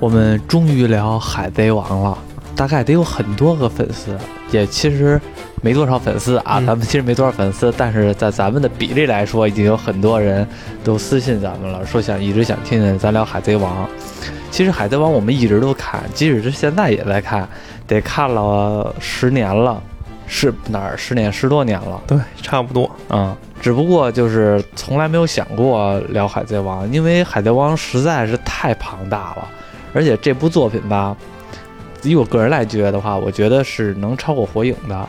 我们终于聊《海贼王》了，大概得有很多个粉丝，也其实没多少粉丝啊。嗯咱们其实没多少粉丝，但是在咱们的比例来说，已经有很多人都私信咱们了，说想一直想听听咱聊《海贼王》。其实《海贼王》我们一直都看，即使是现在也在看，得看了十年了，是哪儿十年十多年了。对，差不多。嗯，只不过就是从来没有想过聊《海贼王》，因为《海贼王》实在是太庞大了，而且这部作品吧，以我个人来觉得的话，我觉得是能超过《火影》的。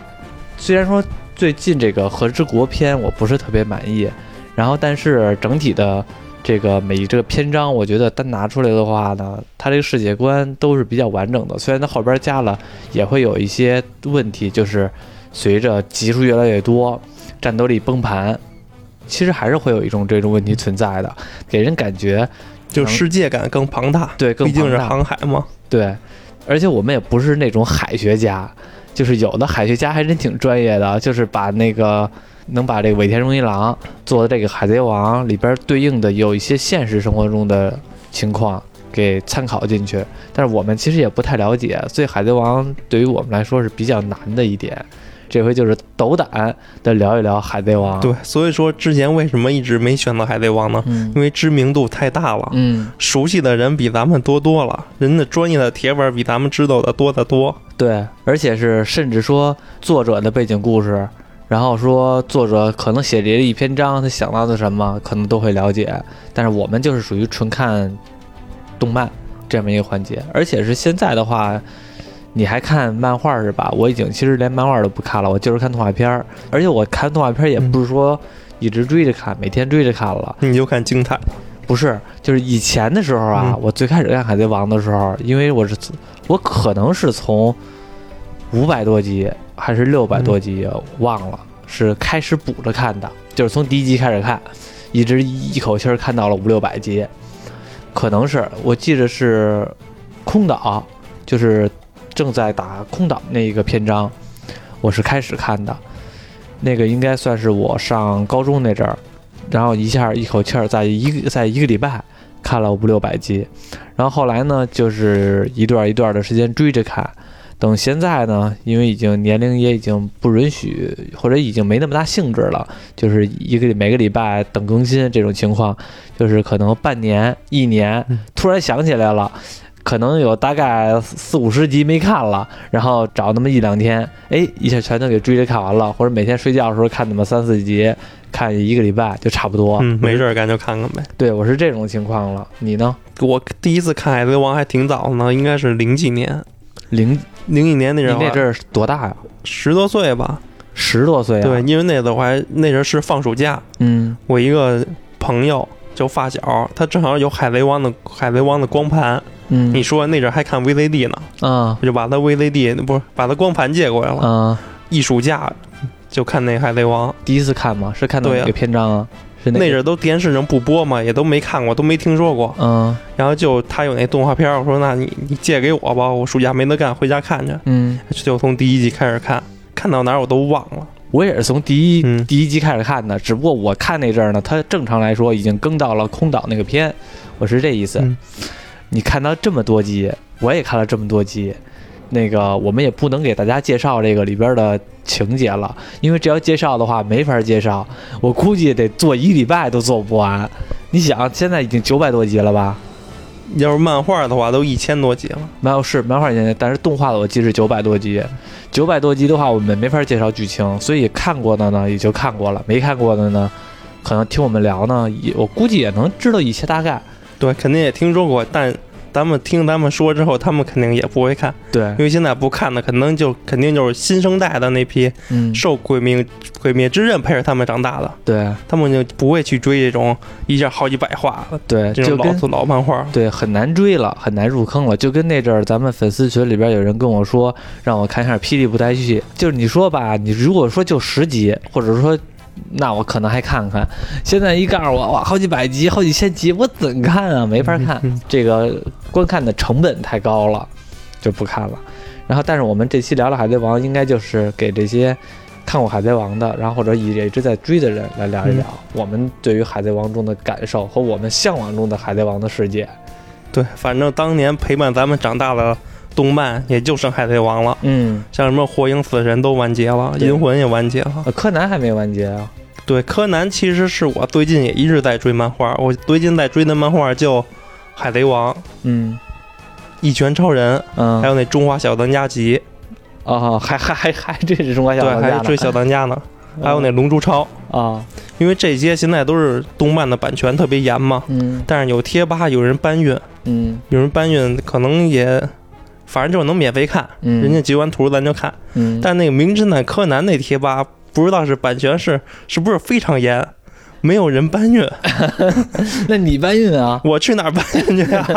虽然说最近这个《和之国》篇我不是特别满意，然后但是整体的这个每一这个篇章，我觉得单拿出来的话呢，它这个世界观都是比较完整的。虽然它后边加了，也会有一些问题，就是随着集数越来越多，战斗力崩盘，其实还是会有一种这种问题存在的，给人感觉就世界感更庞大，对更毕竟是航海嘛。对，而且我们也不是那种海学家，就是有的海学家还真挺专业的，就是把那个能把这个尾田荣一郎做的这个《海贼王》里边对应的有一些现实生活中的情况给参考进去，但是我们其实也不太了解，所以《海贼王》对于我们来说是比较难的一点。这回就是斗胆的聊一聊《海贼王》。对，所以说之前为什么一直没选择海贼王呢？嗯因为知名度太大了，嗯，熟悉的人比咱们多多了，人的专业的铁粉比咱们知道的多得多。对，而且是甚至说作者的背景故事，然后说作者可能写这一篇章，他想到的什么，可能都会了解。但是我们就是属于纯看动漫这么一个环节，而且是现在的话，你还看漫画是吧？我已经其实连漫画都不看了，我就是看动画片儿，而且我看动画片儿也不是说一直追着看，每天追着看了。你就看精彩，不是，就是以前的时候啊，嗯。我最开始看《海贼王》的时候，因为我是我可能是从五百多集还是六百多集、忘了，是开始补着看的，就是从第一集开始看，一直一口气儿看到了五六百集，可能是我记得是空岛，就是正在打空岛那一个篇章，我是开始看的，那个应该算是我上高中那阵儿。然后一下一口气儿在一个在一个礼拜看了五六百集，然后后来呢，就是一段一段的时间追着看。等现在呢，因为已经年龄也已经不允许，或者已经没那么大兴致了，就是一个每个礼拜等更新这种情况，就是可能半年、一年嗯，突然想起来了。可能有大概四五十集没看了，然后找那么一两天，哎，一下全都给追着看完了，或者每天睡觉的时候看那么三四集，看一个礼拜就差不多。嗯，没事儿干就看看呗。对我是这种情况了，你呢？我第一次看海贼王还挺早的呢，应该是零几年，零，零几年那你阵儿那阵儿多大呀？十多岁吧。十多岁啊？对，，因为那阵儿我还那阵儿是放暑假，嗯我一个朋友就发小，他正好有海贼王的海贼王的光盘。嗯，你说那阵儿还看 VCD 呢，啊我就把他 VCD 不是把他光盘借过来了，啊，一暑假就看那海贼王。第一次看嘛？是看到哪个篇章啊？是？那阵儿都电视上不播嘛，也都没看过，都没听说过。嗯然后就他有那动画片儿，我说那你你借给我吧，我暑假没得干，回家看去。嗯，就从第一集开始看，看到哪儿我都忘了。我也是从第一、嗯第一集开始看的，只不过我看那阵儿呢，它正常来说已经更到了空岛那个片，我是这意思。嗯你看到这么多集，我也看了这么多集，那个我们也不能给大家介绍这个里边的情节了，因为这要介绍的话没法介绍，我估计得做一礼拜都做不完。你想，现在已经九百多集了吧？要是漫画的话，都一千多集了。漫画是漫画现在，但是动画的我记是九百多集，九百多集的话，我们没法介绍剧情，所以看过的呢也就看过了，没看过的呢，可能听我们聊呢，也我估计也能知道一些大概。对，肯定也听说过，但咱们听咱们说之后，他们肯定也不会看，对。因，为现在不看的，可能就肯定就是新生代的那批嗯，受《鬼灭》《鬼灭之刃》陪着他们长大的，对。他们就不会去追这种一下好几百话了对，这种老老漫画。对很难追了，很难入坑了。就跟那阵儿咱们粉丝群里边有人跟我说，让我看一下《霹雳布袋戏》，就是你说吧，你如果说就十集，或者说那我可能还看看。现在一告诉我哇，好几百集、好几千集，我怎看啊？没法看，嗯 这个观看的成本太高了，就不看了。然后，但是我们这期聊聊《海贼王》，应该就是给这些看过《海贼王》的，然后或者也一直在追的人来聊一聊我们对于《海贼王》中的感受和我们向往中的《海贼王》的世界。对，反正当年陪伴咱们长大的动漫也就剩《海贼王》了，嗯，像什么《火影》《死神》都完结了，《银魂》也完结了。呃柯南还没完结啊。对，柯南其实是我最近也一直在追漫画，我最近在追的漫画叫《海贼王》《嗯一拳超人》，嗯。还有那《中华小当家集》，哦，还还还还这是中华小对，当家呢。还追小当家呢，还有那《龙珠超》，啊，因为这些现在都是动漫的版权特别严嘛，嗯。但是有贴吧有人搬运，嗯。有人搬运可能也，反正就是能免费看，嗯，人家截完图咱就看。嗯，但那个《名侦探柯南》那贴吧不知道是版权是是不是非常严，没有人搬运，那你搬运啊？我去哪儿搬运去呀？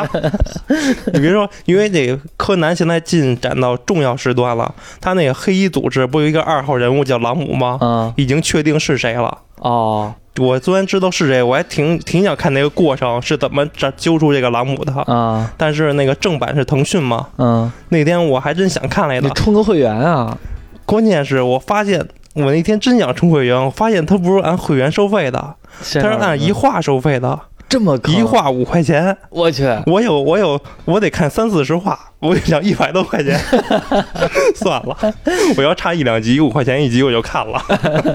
你别说，因为这个柯南现在进展到重要时段了，他那个黑衣组织不有一个二号人物叫朗姆吗？啊已经确定是谁了。哦我昨天知道是谁，我还挺挺想看那个过程是怎么这揪出这个朗姆的。啊但是那个正版是腾讯嘛，嗯，那天我还真想看来你的。充个会员啊？关键是我发现，我那天真想充会员，我发现他不是按会员收费的，他是按一话收费的，这么高一，话五块钱。我去，我有我有，我得看三四十画，我想一百多块钱，算了，我要差一两集五块钱一集我就看了。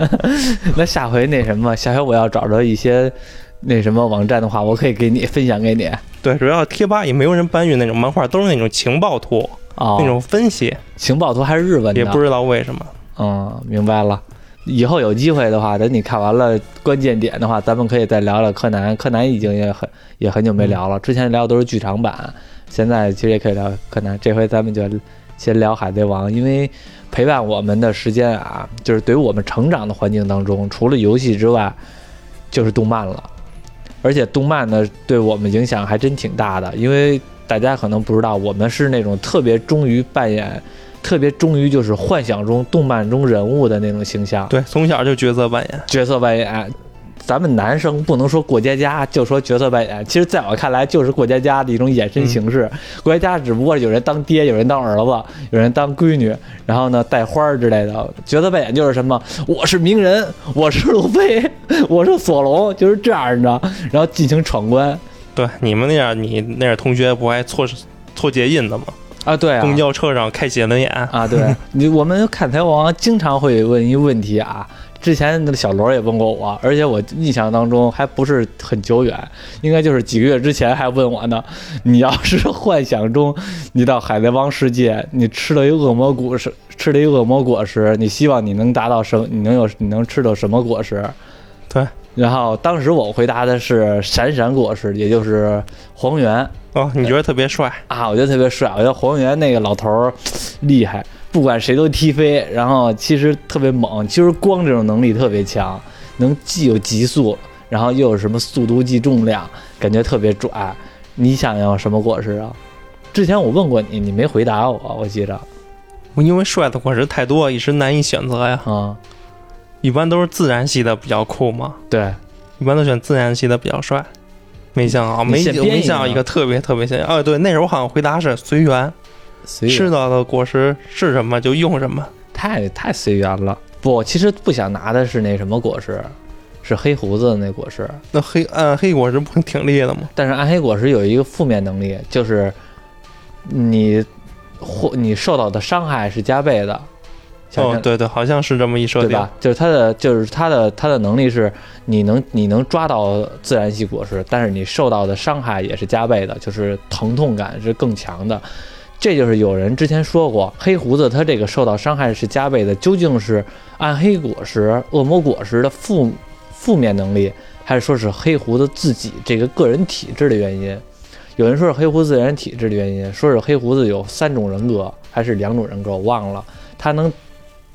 那下回那什么，下回我要找着一些那什么网站的话，我可以给你分享给你。对，主要贴吧也没有人搬运那种漫画，都是那种情报图，哦，那种分析，情报图还是日文的，也不知道为什么。嗯，明白了。以后有机会的话，等你看完了关键点的话，咱们可以再聊聊柯南。柯南已经也很也很久没聊了，之前聊的都是剧场版，现在其实也可以聊柯南。这回咱们就先聊海贼王，因为陪伴我们的时间啊，就是对于我们成长的环境当中，除了游戏之外，就是动漫了。而且动漫呢，对我们影响还真挺大的，因为大家可能不知道，我们是那种特别忠于扮演。特别忠于就是幻想中动漫中人物的那种形象，对，从小就角色扮演。角色扮演。咱们男生不能说过家家就说角色扮演，其实在我看来就是过家家的一种衍生形式。过家家只不过有人当爹，有人当儿子，有人当闺女，然后呢带花儿之类的。角色扮演就是什么，我是鸣人，我是路飞，我是索隆，就是这样的，然后进行闯关对，你们那样，你那样同学不还错错节印的吗？啊，对啊，公交车上开写轮眼，啊，对你，我们看台王经常会问一个问题啊。之前那个小罗也问过我，而且我印象当中还不是很久远，应该就是几个月之前还问我呢。你要是幻想中你到海贼王世界，你吃了一恶魔果实，吃了一恶魔果实，你希望你能达到什？你能有你能吃到什么果实？对。然后当时我回答的是闪闪果实，也就是黄猿。哦，你觉得特别帅？啊，我觉得特别帅，我觉得黄猿那个老头儿厉害，不管谁都踢飞，然后其实特别猛，其实光这种能力特别强，能既有极速，然后又有什么速度计重量，感觉特别拽。你想要什么果实啊？之前我问过你，你没回答我，我记着我因为帅的果实太多，一时难以选择呀。啊、一般都是自然系的比较酷嘛，对，一般都选自然系的比较帅。没想好，没没想到一个特别特别像。哦，对，那时候我好像回答是随缘，随缘吃到的果实是什么就用什么。太太随缘了。不，我其实不想拿的是那什么果实，是黑胡子的那果实。那黑暗黑果实不挺厉害的吗？但是暗黑果实有一个负面能力，就是你或你受到的伤害是加倍的。像哦，对对，好像是这么一设定。对吧？就是它的，就是它的，它的能力是，你能你能抓到自然系果实，但是你受到的伤害也是加倍的，就是疼痛感是更强的。这就是有人之前说过，黑胡子他这个受到伤害是加倍的，究竟是暗黑果实、恶魔果实的负负面能力，还是说是黑胡子自己这个个人体质的原因？有人说是黑胡子自然体质的原因，说是黑胡子有三种人格还是两种人格，我忘了。他能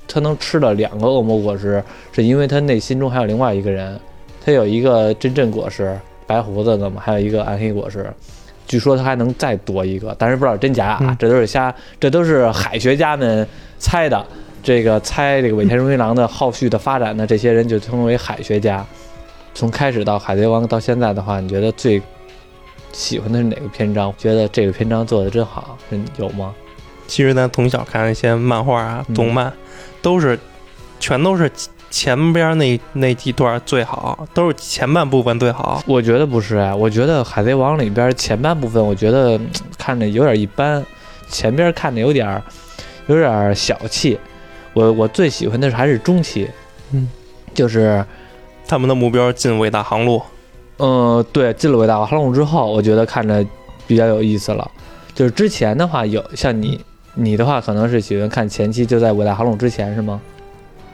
他能吃了两个恶魔果实，是因为他内心中还有另外一个人，他有一个真正果实白胡子的嘛，还有一个暗黑果实。据说他还能再多一个，但是不知道真假啊，嗯这都是瞎，这都是海学家们猜的。这个猜这个尾田荣一郎的后续的发展呢这些人就称为海学家。从开始到海贼王到现在的话，你觉得最喜欢的是哪个篇章？觉得这个篇章做的真好，嗯有吗？其实咱从小看一些漫画啊、嗯动漫，都是全都是前边那那几段最好，都是前半部分最好。我觉得不是哎，我觉得《海贼王》里边前半部分，我觉得嗯看着有点一般，前边看着有点儿有点儿小气。我我最喜欢的是还是中期，嗯，就是他们的目标进伟大航路，嗯，对，进了伟大航路之后，我觉得看着比较有意思了。就是之前的话，有像你你的话，可能是喜欢看前期，就在伟大航路之前是吗？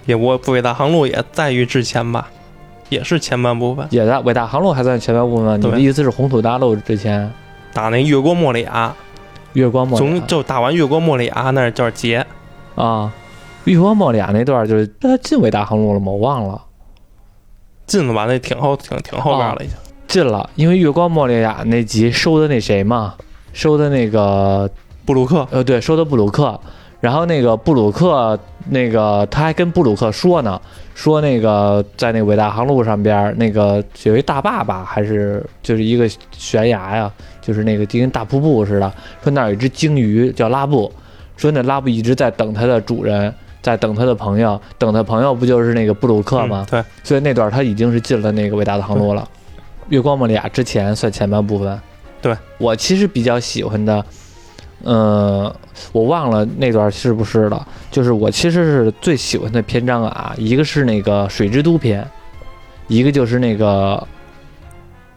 也我伟大航路也在于之前吧，也是前半部分也在伟大航路还算前半部分吗？你的意思是红土大陆之前打那越过莫里亚，月光莫里亚从就打完越过莫里亚那儿叫结，啊？月光莫里亚那段就是他进伟大航路了吗？我忘了。进了吧？那挺后挺挺后边了已经。进了，因为月光莫利亚那集收的那谁嘛，收的那个布鲁克，呃对，收的布鲁克，然后那个布鲁克那个他还跟布鲁克说呢，说那个在那伟大航路上边儿那个有一大坝吧，还是就是一个悬崖呀，就是那个就跟大瀑布似的，说那儿有一只鲸鱼叫拉布，说那拉布一直在等它的主人。在等他的朋友，等他朋友不就是那个布鲁克吗？嗯对，所以那段他已经是进了那个伟大的航路了。月光莫利亚之前算前半部分。对我其实比较喜欢的，呃，我忘了那段是不是了。就是我其实是最喜欢的篇章啊，一个是那个水之都篇，一个就是那个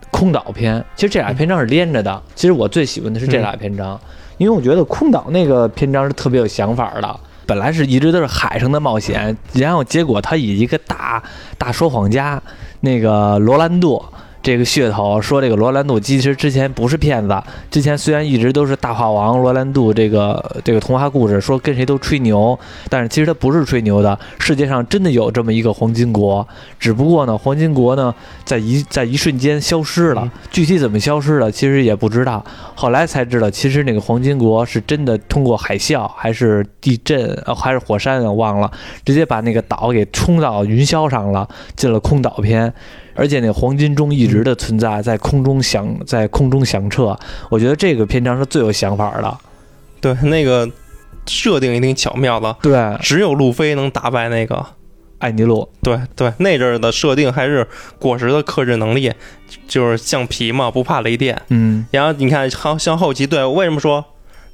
空岛篇。其实这俩篇章是连着的。其实我最喜欢的是这俩篇章，因为我觉得空岛那个篇章是特别有想法的。本来是一直都是海上的冒险，然后结果他以一个大大说谎家那个罗兰度这个噱头说这个罗兰度其实之前不是骗子，之前虽然一直都是大话王罗兰度这个这个童话故事说跟谁都吹牛，但是其实他不是吹牛的，世界上真的有这么一个黄金国，只不过呢黄金国呢在一在一瞬间消失了嗯，具体怎么消失的其实也不知道，后来才知道其实那个黄金国是真的通过海啸还是地震呃还是火山啊忘了，直接把那个岛给冲到云霄上了，进了空岛篇。而且那黄金钟一直的存在，在空中响，在空中响彻。我觉得这个篇章是最有想法的。对，那个设定也挺巧妙的，对，只有路飞能打败那个。艾尼路，对对，那阵儿的设定还是果实的克制能力，就是橡皮嘛，不怕雷电。嗯然后你看，好像后期，对我为什么说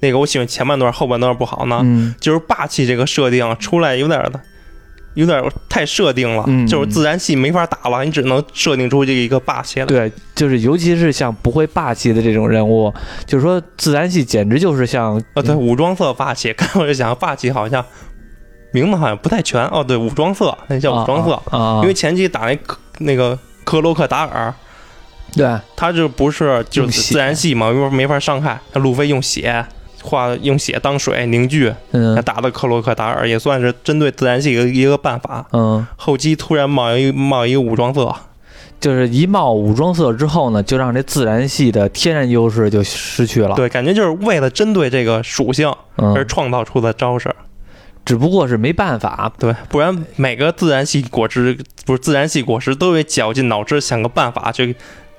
那个我喜欢前半段，后半段不好呢？嗯，就是霸气这个设定出来有点儿的，有点太设定了，嗯就是自然系没法打了，你只能设定出这一个霸气来。对，就是尤其是像不会霸气的这种人物，就是说自然系简直就是像哦，对，武装色霸气，刚我就想霸气好像名字好像不太全哦，对，武装色那叫武装色，因为前期打那克那个克洛克达尔。对他就不是就是自然系嘛，又没法伤害。他路飞用血化用血当水凝聚，嗯打的克洛克达尔也算是针对自然系一个一个办法。嗯，后期突然冒一冒一个武装色，就是一冒武装色之后呢，就让这自然系的天然优势就失去了。对，感觉就是为了针对这个属性而嗯，创造出的招式。只不过是没办法。对，不然每个自然系果实不是自然系果实都得绞尽脑汁想个办法去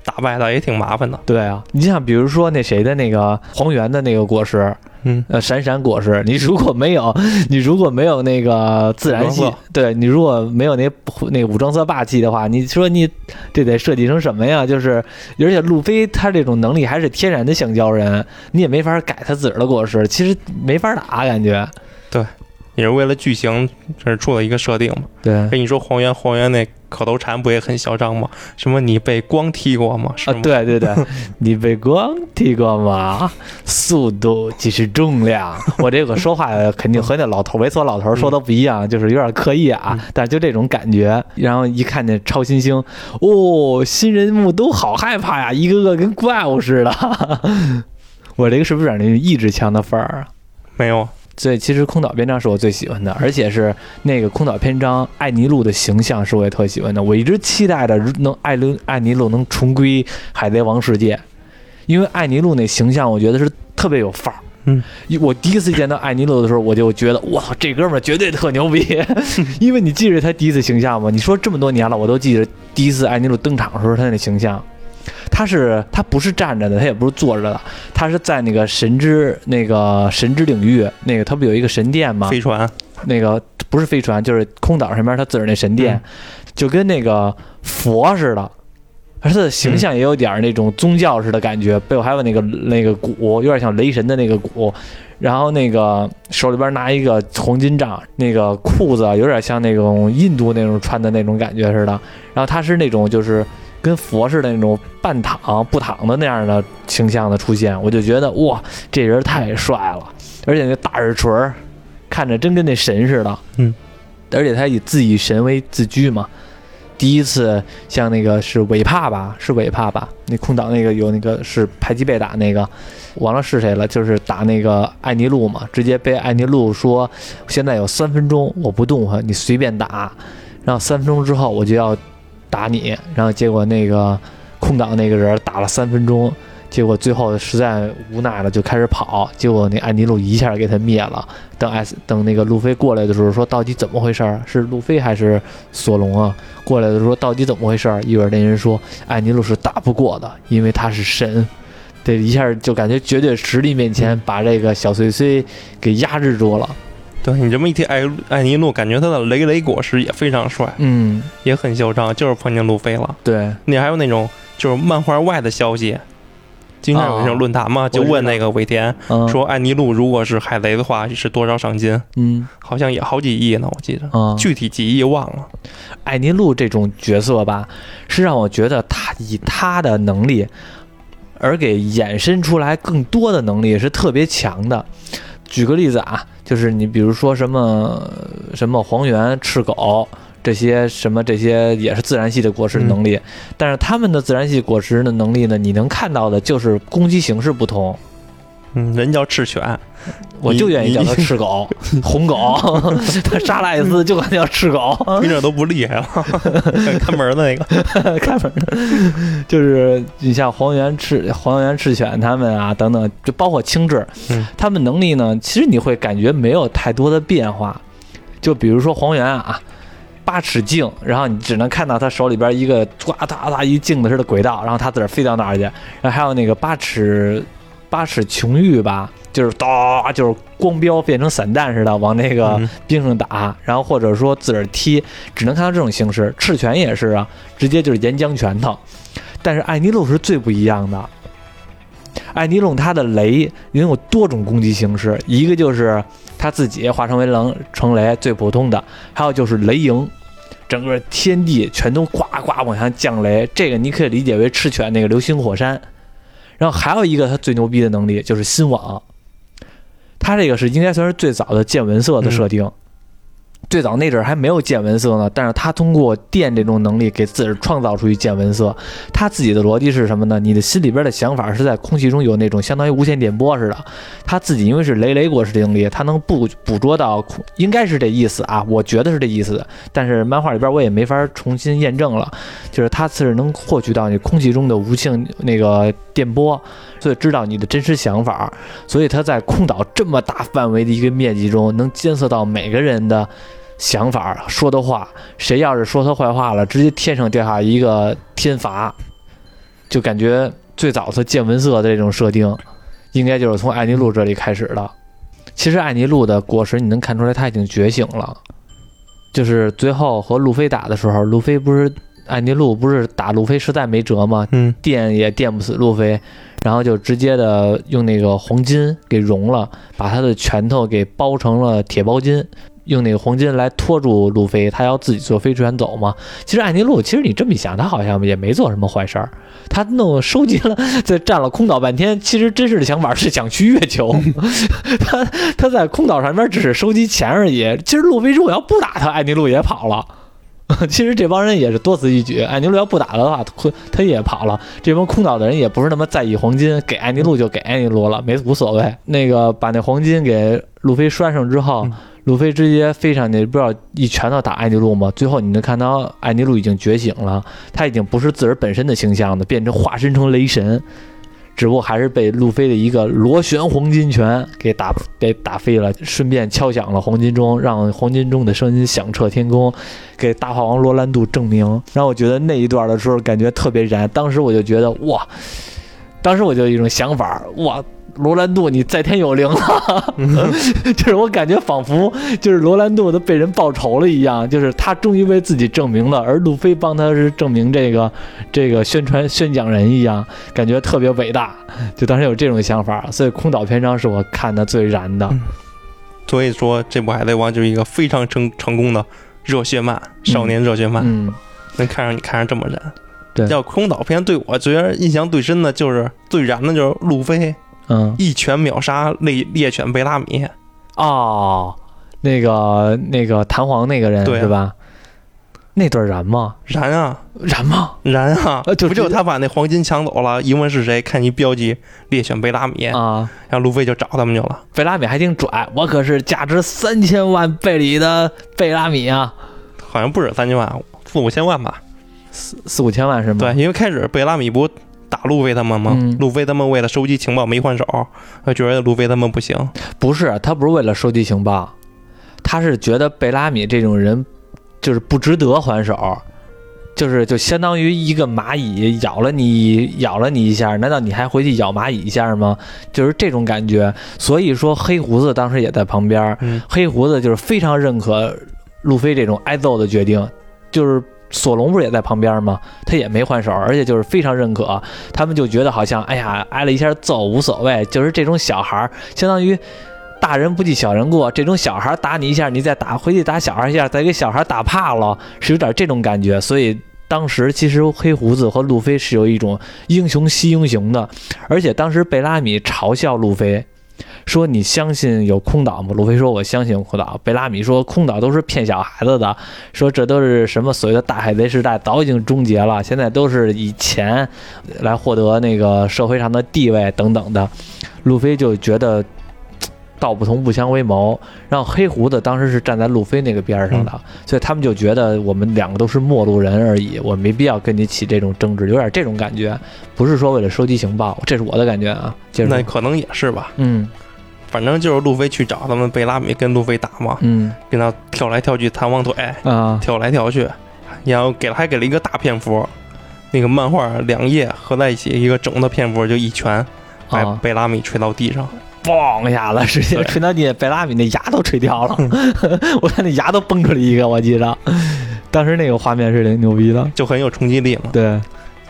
打败他，也挺麻烦的。对啊，你像比如说那谁的那个黄猿的那个果实，嗯，呃，闪闪果实，你如果没有，你如果没有那个自然系对你如果没有那那个武装色霸气的话，你说你这得设计成什么呀？就是，而且路飞他这种能力还是天然的橡胶人，你也没法改他自个儿的果实，其实没法打，感觉。也是为了剧情这是出了一个设定嘛。对跟你说黄猿黄猿那口头禅不也很嚣张吗？什么你被光踢过吗？是啊，对对对，你被光踢过吗？速度即是重量。我这个说话肯定和那老头猥琐老头说的不一样，就是有点刻意啊，但是就这种感觉。然后一看见超新星，哦，新人物都好害怕呀，一个个跟怪物似的。我这个是不是有点那种意志强的范儿啊？没有，所以其实空岛篇章是我最喜欢的，而且是那个空岛篇章艾尼路的形象是我也特喜欢的。我一直期待着能艾伦艾尼路能重归海贼王世界，因为艾尼路那形象我觉得是特别有范儿。嗯，我第一次见到艾尼路的时候，我就觉得，哇，这哥们儿绝对特牛逼，因为你记着他第一次形象吗？你说这么多年了，我都记着第一次艾尼路登场的时候他那形象。他是他不是站着的，他也不是坐着的，他是在那个神之那个神之领域，那个他不有一个神殿吗？飞船，那个不是飞船，就是空岛上面他自个儿那神殿，就跟那个佛似的，而他的形象也有点那种宗教式的感觉，背后还有那个那个鼓，有点像雷神的那个鼓，然后那个手里边拿一个黄金杖，那个裤子有点像那种印度那种穿的那种感觉似的，然后他是那种就是。跟佛似的那种半躺不躺的那样的形象的出现，我就觉得哇，这人太帅了，而且那大耳垂儿，看着真跟那神似的。嗯，而且他以自己神为自居嘛。第一次像那个是尾帕吧，是尾帕吧？那空岛那个有那个是排击被打那个，忘了是谁了，就是打那个艾尼路嘛，直接被艾尼路说现在有三分钟我不动哈，你随便打，然后三分钟之后我就要。打你，然后结果那个空档那个人打了三分钟，结果最后实在无奈了，就开始跑，结果那艾尼路一下给他灭了。等 S 等那个路飞过来的时候，说到底怎么回事？是路飞还是索隆啊？过来的时候到底怎么回事？一会儿那人说艾尼路是打不过的，因为他是神。这一下就感觉绝对实力面前把这个小碎碎给压制住了。对你这么一提，艾艾尼路感觉他的雷雷果实也非常帅，嗯，也很嚣张，就是碰见路飞了。对，你还有那种就是漫画外的消息，经常有那种论坛嘛，就问那个尾田说，艾尼路如果是海贼的话是多少赏金？嗯，好像也好几亿呢，我记得，具体几亿忘了。艾尼路这种角色吧，是让我觉得他以他的能力而给衍生出来更多的能力是特别强的。举个例子啊。就是你比如说什么什么黄猿、赤狗这些什么这些也是自然系的果实能力，但是他们的自然系果实的能力呢，你能看到的就是攻击形式不同。嗯，人叫赤犬，我就愿意叫它赤狗、红狗。他杀了艾斯就管叫赤狗，一点都不厉害了。看门的那个，看门的就是你像黄猿赤、黄猿赤犬他们啊等等，就包括青雉，他们能力呢，其实你会感觉没有太多的变化。就比如说黄猿啊，八尺镜，然后你只能看到他手里边一个呱嗒嗒一镜子似的轨道，然后他自个儿飞到哪儿去。然后还有那个八尺。八尺琼玉吧，就是哒，就是光标变成散弹似的往那个冰上打，然后或者说自个儿踢，只能看到这种形式。赤拳也是啊，直接就是岩浆拳头。但是艾尼路是最不一样的，艾尼路他的雷拥有多种攻击形式，一个就是他自己化成为狼成雷最普通的，还有就是雷影，整个天地全都呱呱往下降雷，这个你可以理解为赤犬那个流星火山。然后还有一个他最牛逼的能力就是新网，他这个是应该算是最早的见闻色的设定。最早那阵还没有见闻色呢，但是他通过电这种能力给自己创造出去见闻色。他自己的逻辑是什么呢？你的心里边的想法是在空气中有那种相当于无线电波似的。他自己因为是雷雷果实能力，他能捕捕捉到，应该是这意思啊，我觉得是这意思。但是漫画里边我也没法重新验证了，就是他是能获取到你空气中的无线那个电波，所以知道你的真实想法。所以他在空岛这么大范围的一个面积中，能监测到每个人的。想法说的话，谁要是说他坏话了，直接天上掉下一个天罚，就感觉最早他见闻色的这种设定，应该就是从艾尼路这里开始的。其实艾尼路的果实，你能看出来他已经觉醒了，就是最后和路飞打的时候，路飞不是艾尼路不是打路飞实在没辙吗？嗯，电也电不死路飞，然后就直接的用那个黄金给融了，把他的拳头给包成了铁包金。用那个黄金来拖住路飞，他要自己坐飞船走嘛。其实艾尼路，其实你这么一想，他好像也没做什么坏事儿。他弄收集了，在占了空岛半天，其实真实的想法是想去月球。他他在空岛上面只是收集钱而已。其实路飞如果要不打他，艾尼路也跑了。其实这帮人也是多此一举。艾尼路要不打的话，他他也跑了。这帮空岛的人也不是那么在意黄金，给艾尼路就给艾尼路了，没无所谓。那个把那黄金给路飞拴上之后。路飞直接飞上去，不知道一拳头打艾尼路吗？最后你能看到艾尼路已经觉醒了，他已经不是自个儿本身的形象了，变成化身成雷神，只不过还是被路飞的一个螺旋黄金拳给打给打飞了，顺便敲响了黄金钟，让黄金钟的声音响彻天空，给大话王罗兰度证明。让我觉得那一段的时候感觉特别燃，当时我就觉得哇，当时我就有一种想法，哇。罗兰度，你在天有灵了，就是我感觉仿佛就是罗兰度都被人报仇了一样，就是他终于为自己证明了，而路飞帮他是证明这个这个宣传宣讲人一样，感觉特别伟大。就当时有这种想法，所以空岛篇章是我看的最燃的。所以说，这部《海贼王》就是一个非常成成功的热血漫，少年热血漫，嗯，能看上你看上这么燃。对要空岛篇对我觉得印象最深的就是最燃的就是路飞嗯，一拳秒杀猎猎犬贝拉米，哦，那个那个弹簧那个人对啊是吧？那段燃吗？燃啊燃吗？燃啊！呃就不就他把那黄金抢走了？一问是谁，看一标记猎犬贝拉米，啊，然后路飞就找他们去了。贝拉米还挺拽，我可是价值三千万贝里的贝拉米啊，好像不止三千万，四五千万吧。四四五千万是吗？对，因为开始贝拉米不打路飞他们吗？嗯路飞他们为了收集情报没还手，他觉得路飞他们不行。不是，他不是为了收集情报，他是觉得贝拉米这种人就是不值得还手，就是就相当于一个蚂蚁咬了你咬了你一下，难道你还回去咬蚂蚁一下吗？就是这种感觉。所以说黑胡子当时也在旁边，嗯，黑胡子就是非常认可路飞这种挨揍的决定，就是。索隆不是也在旁边吗？他也没还手，而且就是非常认可。他们就觉得好像，哎呀，挨了一下揍无所谓，就是这种小孩儿，相当于大人不计小人过。这种小孩打你一下，你再打回去打小孩一下，再给小孩打怕了，是有点这种感觉。所以当时其实黑胡子和路飞是有一种英雄惜英雄的，而且当时贝拉米嘲笑路飞。说你相信有空岛吗？路飞说我相信有空岛。贝拉米说空岛都是骗小孩子的，说这都是什么所谓的大海贼时代早已经终结了，现在都是以钱来获得那个社会上的地位等等的。路飞就觉得道不同不相为谋，然后黑胡子当时是站在路飞那个边儿上的，所以他们就觉得我们两个都是陌路人而已，我没必要跟你起这种争执，有点这种感觉，不是说为了收集情报，这是我的感觉啊。那可能也是吧。嗯。反正就是路飞去找他们，贝拉米跟路飞打嘛，嗯。跟他跳来跳去弹簧腿，啊。跳来跳去，然后给了还给了一个大篇幅，那个漫画两页合在一起，一个整的篇幅就一拳把啊，贝拉米吹到地上。嘣一下子，直接对吹到地，贝拉米那牙都吹掉了，我看那牙都崩出来一个，我记着，当时那个画面是挺牛逼的。就很有冲击力嘛，对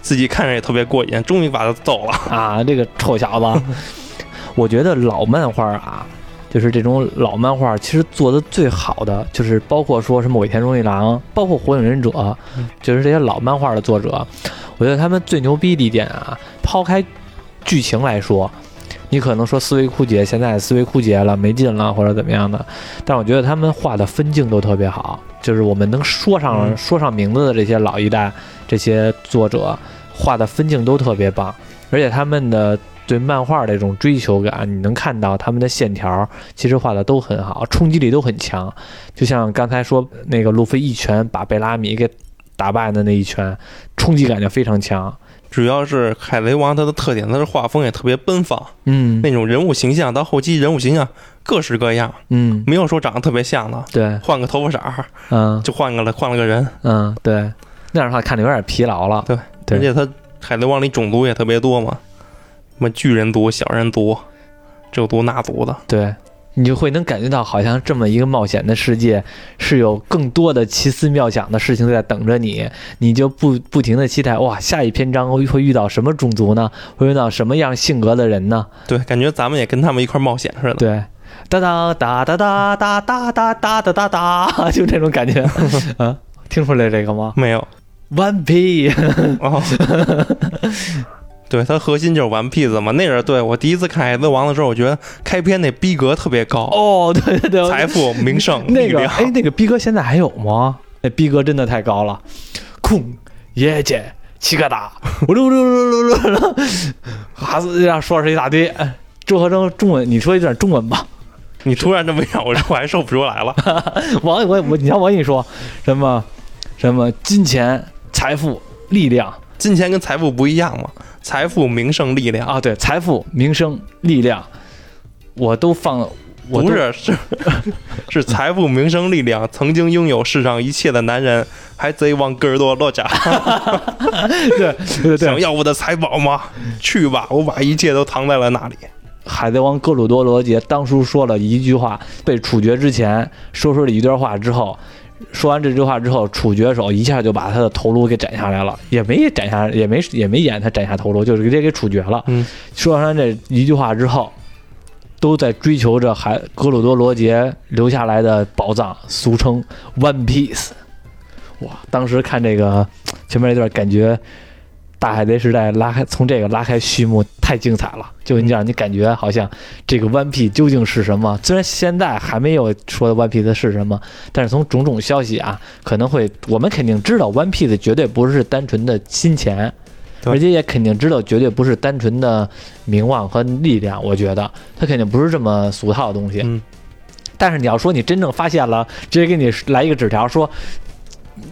自己看着也特别过瘾，终于把他揍了。啊，这个臭小子，我觉得老漫画啊，就是这种老漫画，其实做的最好的就是包括说什么尾田荣一郎，包括火影忍者嗯，就是这些老漫画的作者，我觉得他们最牛逼的一点啊，抛开剧情来说。你可能说思维枯竭，现在思维枯竭了，没劲了，或者怎么样的，但我觉得他们画的分镜都特别好，就是我们能说上、嗯说上名字的这些老一代这些作者画的分镜都特别棒，而且他们的对漫画的这种追求感，你能看到他们的线条其实画的都很好，冲击力都很强。就像刚才说那个路飞一拳把贝拉米给打败的那一拳，冲击感就非常强。主要是海贼王它的特点，它的画风也特别奔放，嗯。那种人物形象到后期人物形象各式各样，嗯，没有说长得特别像的，对，换个头发色儿嗯。就换个了换了个人，嗯对，那样的话看着有点疲劳了。对对。而且它海贼王里种族也特别多嘛，什么巨人族、小人族，这族那族的，对，你就会能感觉到，好像这么一个冒险的世界，是有更多的奇思妙想的事情在等着你，你就不不停的期待，哇，下一篇章会会遇到什么种族呢？会遇到什么样性格的人呢？对，感觉咱们也跟他们一块冒险似的。对，哒哒哒哒哒哒哒哒哒哒哒哒，就这种感觉，啊，听出来这个吗没有？One P，哦，对，它核心就是 One Piece 嘛。那阵对我第一次看《海贼王》的时候，我觉得开篇那逼格特别高，哦，对对对，财富、名声、那个，力量。哎，那个逼格现在还有吗？那逼格真的太高了，空耶姐七个大，呜噜噜噜噜噜噜，哈斯这样说是一大堆。哎折合成中文，你说一段中文吧。你突然这么一让我说，我还说不出来了。王我我，你看我跟你说什么什么金钱、财富、力量，金钱跟财富不一样嘛，财富、名声、力量，啊，对，财富、名声、力量，我都放，我不是是 是财富、名声、力量。曾经拥有世上一切的男人，还贼往戈尔多罗家。对对对，想要我的财宝吗？去吧，我把一切都藏在了那里。海贼王格鲁多罗杰当初说了一句话，被处决之前说出了一段话之后，说完这句话之后，处决手一下就把他的头颅给斩下来了，也没斩下，也没也没演他斩下头颅，就是直接给处决了。嗯，说完这一句话之后，都在追求着还格鲁多罗杰留下来的宝藏，俗称 One Piece。哇，当时看这个前面那段，感觉大海贼时代拉开从这个拉开序幕，太精彩了，就你让你感觉好像这个 One Piece 究竟是什么？虽然现在还没有说 One Piece 是什么，但是从种种消息啊，可能会我们肯定知道 One Piece 绝对不是单纯的金钱。而且也肯定知道，绝对不是单纯的名望和力量。我觉得它肯定不是这么俗套的东西。嗯，但是你要说你真正发现了，直接给你来一个纸条说，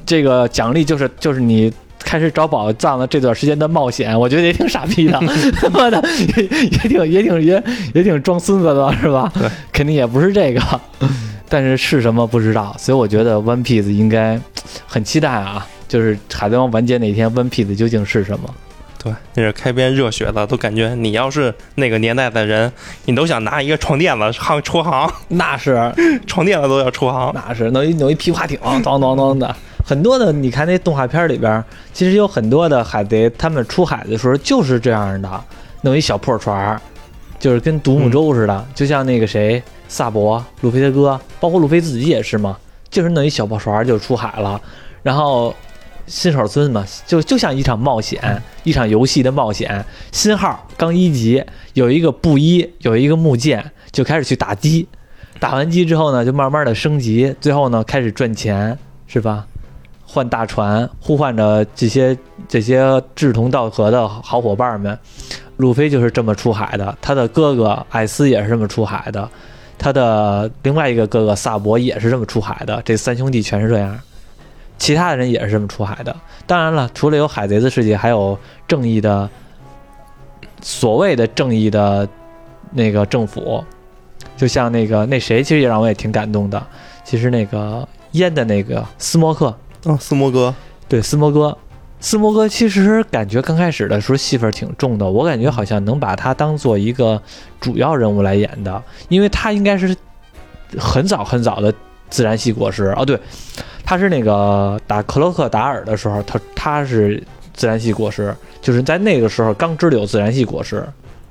这个奖励就是就是你开始找宝藏的这段时间的冒险，我觉得也挺傻逼的，他妈的也也挺也挺也也挺装孙子的，是吧？对，肯定也不是这个，但是是什么不知道，所以我觉得 One Piece 应该很期待啊，就是海贼王完结那天，One Piece 究竟是什么？对，那是开篇热血的，都感觉你要是那个年代的人，你都想拿一个床垫子行出航，那是床垫子都要出航。那是弄一弄一皮划艇，咚咚咚的。很多的，你看那动画片里边，其实有很多的海贼，他们出海的时候就是这样的，弄一小破船，就是跟独木舟似的，就像那个谁萨博、路飞的哥，包括路飞自己也是嘛，就是弄一小破船就出海了，然后。新手村嘛，就就像一场冒险，一场游戏的冒险。新号刚一级，有一个布衣，有一个木剑，就开始去打鸡。打完鸡之后呢，就慢慢的升级，最后呢开始赚钱，是吧？换大船，呼唤着这些这些志同道合的好伙伴们。路飞就是这么出海的，他的哥哥艾斯也是这么出海的，他的另外一个哥哥萨博也是这么出海的。这三兄弟全是这样，其他的人也是这么出海的。当然了，除了有海贼的世界，还有正义的所谓的正义的那个政府，就像那个那谁，其实也让我也挺感动的。其实那个烟的那个斯摩克，嗯，斯摩哥，对斯摩哥，斯摩哥其实感觉刚开始的时候戏份挺重的，我感觉好像能把他当做一个主要人物来演的，因为他应该是很早很早的自然系果实。哦，对，他是那个打克洛克达尔的时候，他他是自然系果实，就是在那个时候刚知道有自然系果实，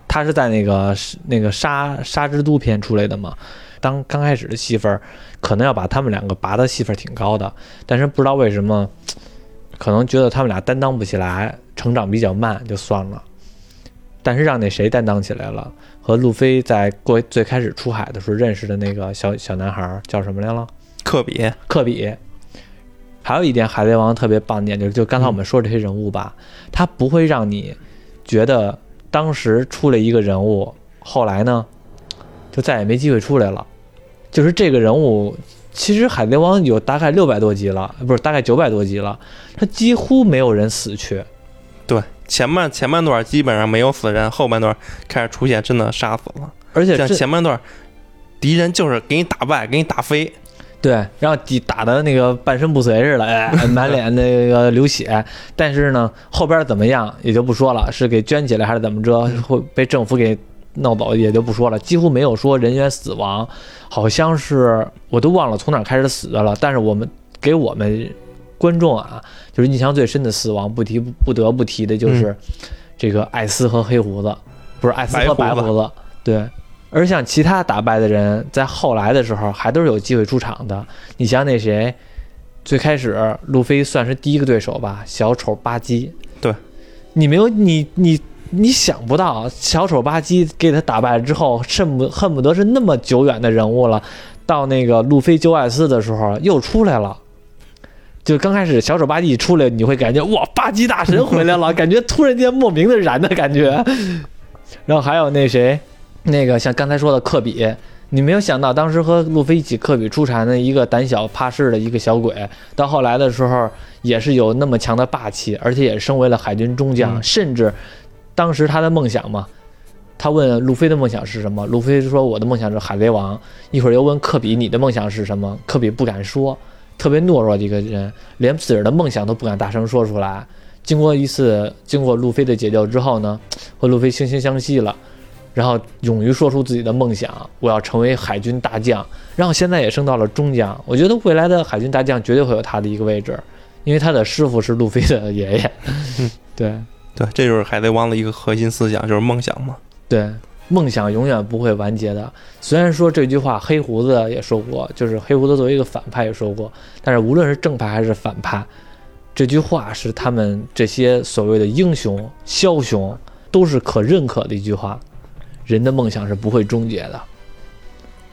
他是在那个那个沙沙之都篇出来的嘛。当刚开始的戏份儿，可能要把他们两个拔的戏份儿挺高的，但是不知道为什么，可能觉得他们俩担当不起来，成长比较慢，就算了。但是让那谁担当起来了，和路飞在过最开始出海的时候认识的那个小小男孩儿叫什么来了？科比，科比。还有一点，《海贼王》特别棒的点就是，就刚才我们说这些人物吧，他不会让你觉得当时出了一个人物，后来呢，就再也没机会出来了。就是这个人物，其实《海贼王》有大概六百多集了，不是大概九百多集了，他几乎没有人死去。对，前半前半段基本上没有死人，后半段开始出现真的杀死了。而且像前半段，敌人就是给你打败，给你打飞，对，然后打打的那个半身不遂似的，哎，满脸那个流血。但是呢，后边怎么样也就不说了，是给圈起来还是怎么着，会被政府给弄走也就不说了，几乎没有说人员死亡，好像是我都忘了从哪儿开始死的了。但是我们给我们观众啊，就是印象最深的死亡，不提不得不提的就是这个艾斯和黑胡子，不是艾斯和白白胡子胡子，对。而像其他打败的人，在后来的时候还都是有机会出场的。你像那谁，最开始路飞算是第一个对手吧，小丑巴基。对，你没有你你你想不到，小丑巴基给他打败之后，恨不恨不得是那么久远的人物了。到那个路飞救艾斯的时候又出来了。就刚开始小丑巴基一出来，你会感觉哇，巴基大神回来了，感觉突然间莫名的燃的感觉。然后还有那谁，那个像刚才说的科比，你没有想到，当时和路飞一起科比出产的一个胆小怕事的一个小鬼，到后来的时候也是有那么强的霸气，而且也升为了海军中将，嗯甚至当时他的梦想嘛，他问路飞的梦想是什么，路飞说我的梦想是海贼王。一会儿又问科比你的梦想是什么，科比不敢说，特别懦弱的一个人，连自个儿的梦想都不敢大声说出来。经过一次经过路飞的解救之后呢，和路飞惺惺相惜了。然后勇于说出自己的梦想，我要成为海军大将。然后现在也升到了中将，我觉得未来的海军大将绝对会有他的一个位置，因为他的师傅是路飞的爷爷。对对，这就是海贼王的一个核心思想，就是梦想嘛。对，梦想永远不会完结的。虽然说这句话黑胡子也说过，就是黑胡子作为一个反派也说过，但是无论是正派还是反派，这句话是他们这些所谓的英雄、枭雄都是可认可的一句话。人的梦想是不会终结的。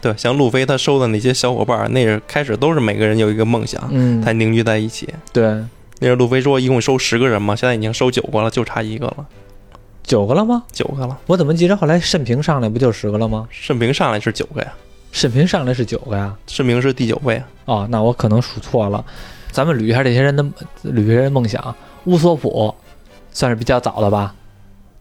对，像路飞他收的那些小伙伴，那是开始都是每个人有一个梦想，嗯，才凝聚在一起。对，那是路飞说一共收十个人嘛，现在已经收九个了，就差一个了，九个了吗？九个了。我怎么记着后来慎平上来不就十个了吗？慎平上来是九个呀，慎平上来是九个呀？慎平是第九位啊。哦，那我可能数错了。咱们捋一下这些人的捋一下人的梦想。乌索普算是比较早的吧？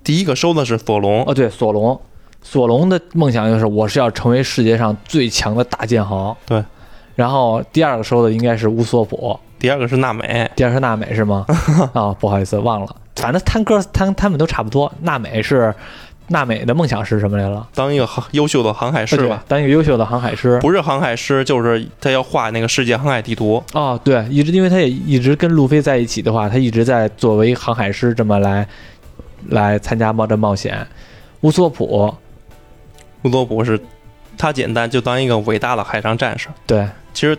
第一个收的是索隆，哦，对，索隆，索隆的梦想就是我是要成为世界上最强的大剑豪。对。然后第二个收的应该是乌索普，第二个是娜美，第二是娜美是吗？啊、不好意思，忘了。反正他哥他他们都差不多。娜美是娜美的梦想是什么来了？当一个航优秀的航海师吧，？当一个优秀的航海师。不是航海师，就是他要画那个世界航海地图。哦，对，一直因为他也一直跟路飞在一起的话，他一直在作为航海师这么来来参加冒这冒险。乌索普，乌索普是，他简单就当一个伟大的海上战士。对，其实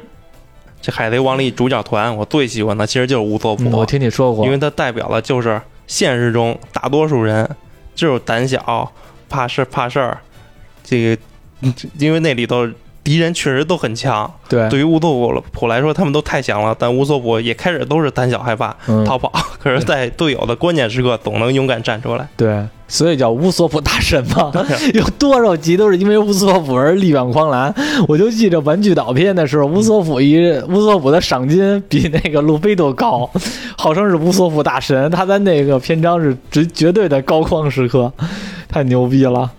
这海贼王里主角团，我最喜欢的其实就是乌索普，嗯我听你说过，因为它代表了就是现实中大多数人就是胆小、怕事、怕事儿。这个，因为那里头敌人确实都很强，对对于乌索普来说，他们都太强了。但乌索普也开始都是胆小害怕、嗯逃跑，可是，在队友的关键时刻，总能勇敢站出来。对，所以叫乌索普大神嘛，有多少集都是因为乌索普而力挽狂澜。我就记着玩具岛篇的时候，乌索普一乌索普的赏金比那个路飞都高，号称是乌索普大神，他在那个篇章是绝绝对的高光时刻，太牛逼了。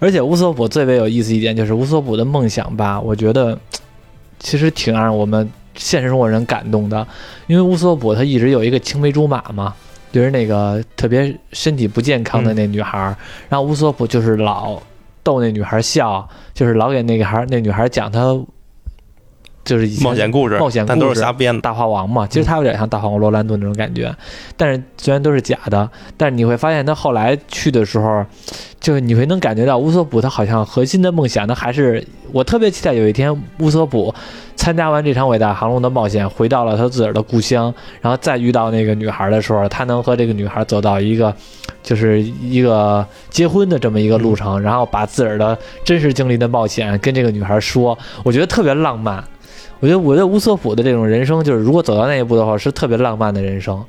而且乌索普最为有意思一点就是乌索普的梦想吧，我觉得 其实挺让我们现实生活人感动的，因为乌索普他一直有一个青梅竹马嘛，就是那个特别身体不健康的那女孩儿，然后乌索普就是老逗那女孩笑，就是老给那个孩那女孩讲他就是冒险故事，冒险但都故事是瞎编的。大话王嘛，其实他有点像大话王罗兰多那种感觉，但是虽然都是假的，但是你会发现他后来去的时候，就是你会能感觉到乌索普他好像核心的梦想，他还是我特别期待有一天乌索普参加完这场伟大航龙的冒险，回到了他自个儿的故乡，然后再遇到那个女孩的时候，他能和这个女孩走到一个就是一个结婚的这么一个路程，然后把自个儿的真实经历的冒险跟这个女孩说，我觉得特别浪漫。我觉得，我觉得乌索普的这种人生，就是如果走到那一步的话，是特别浪漫的人生。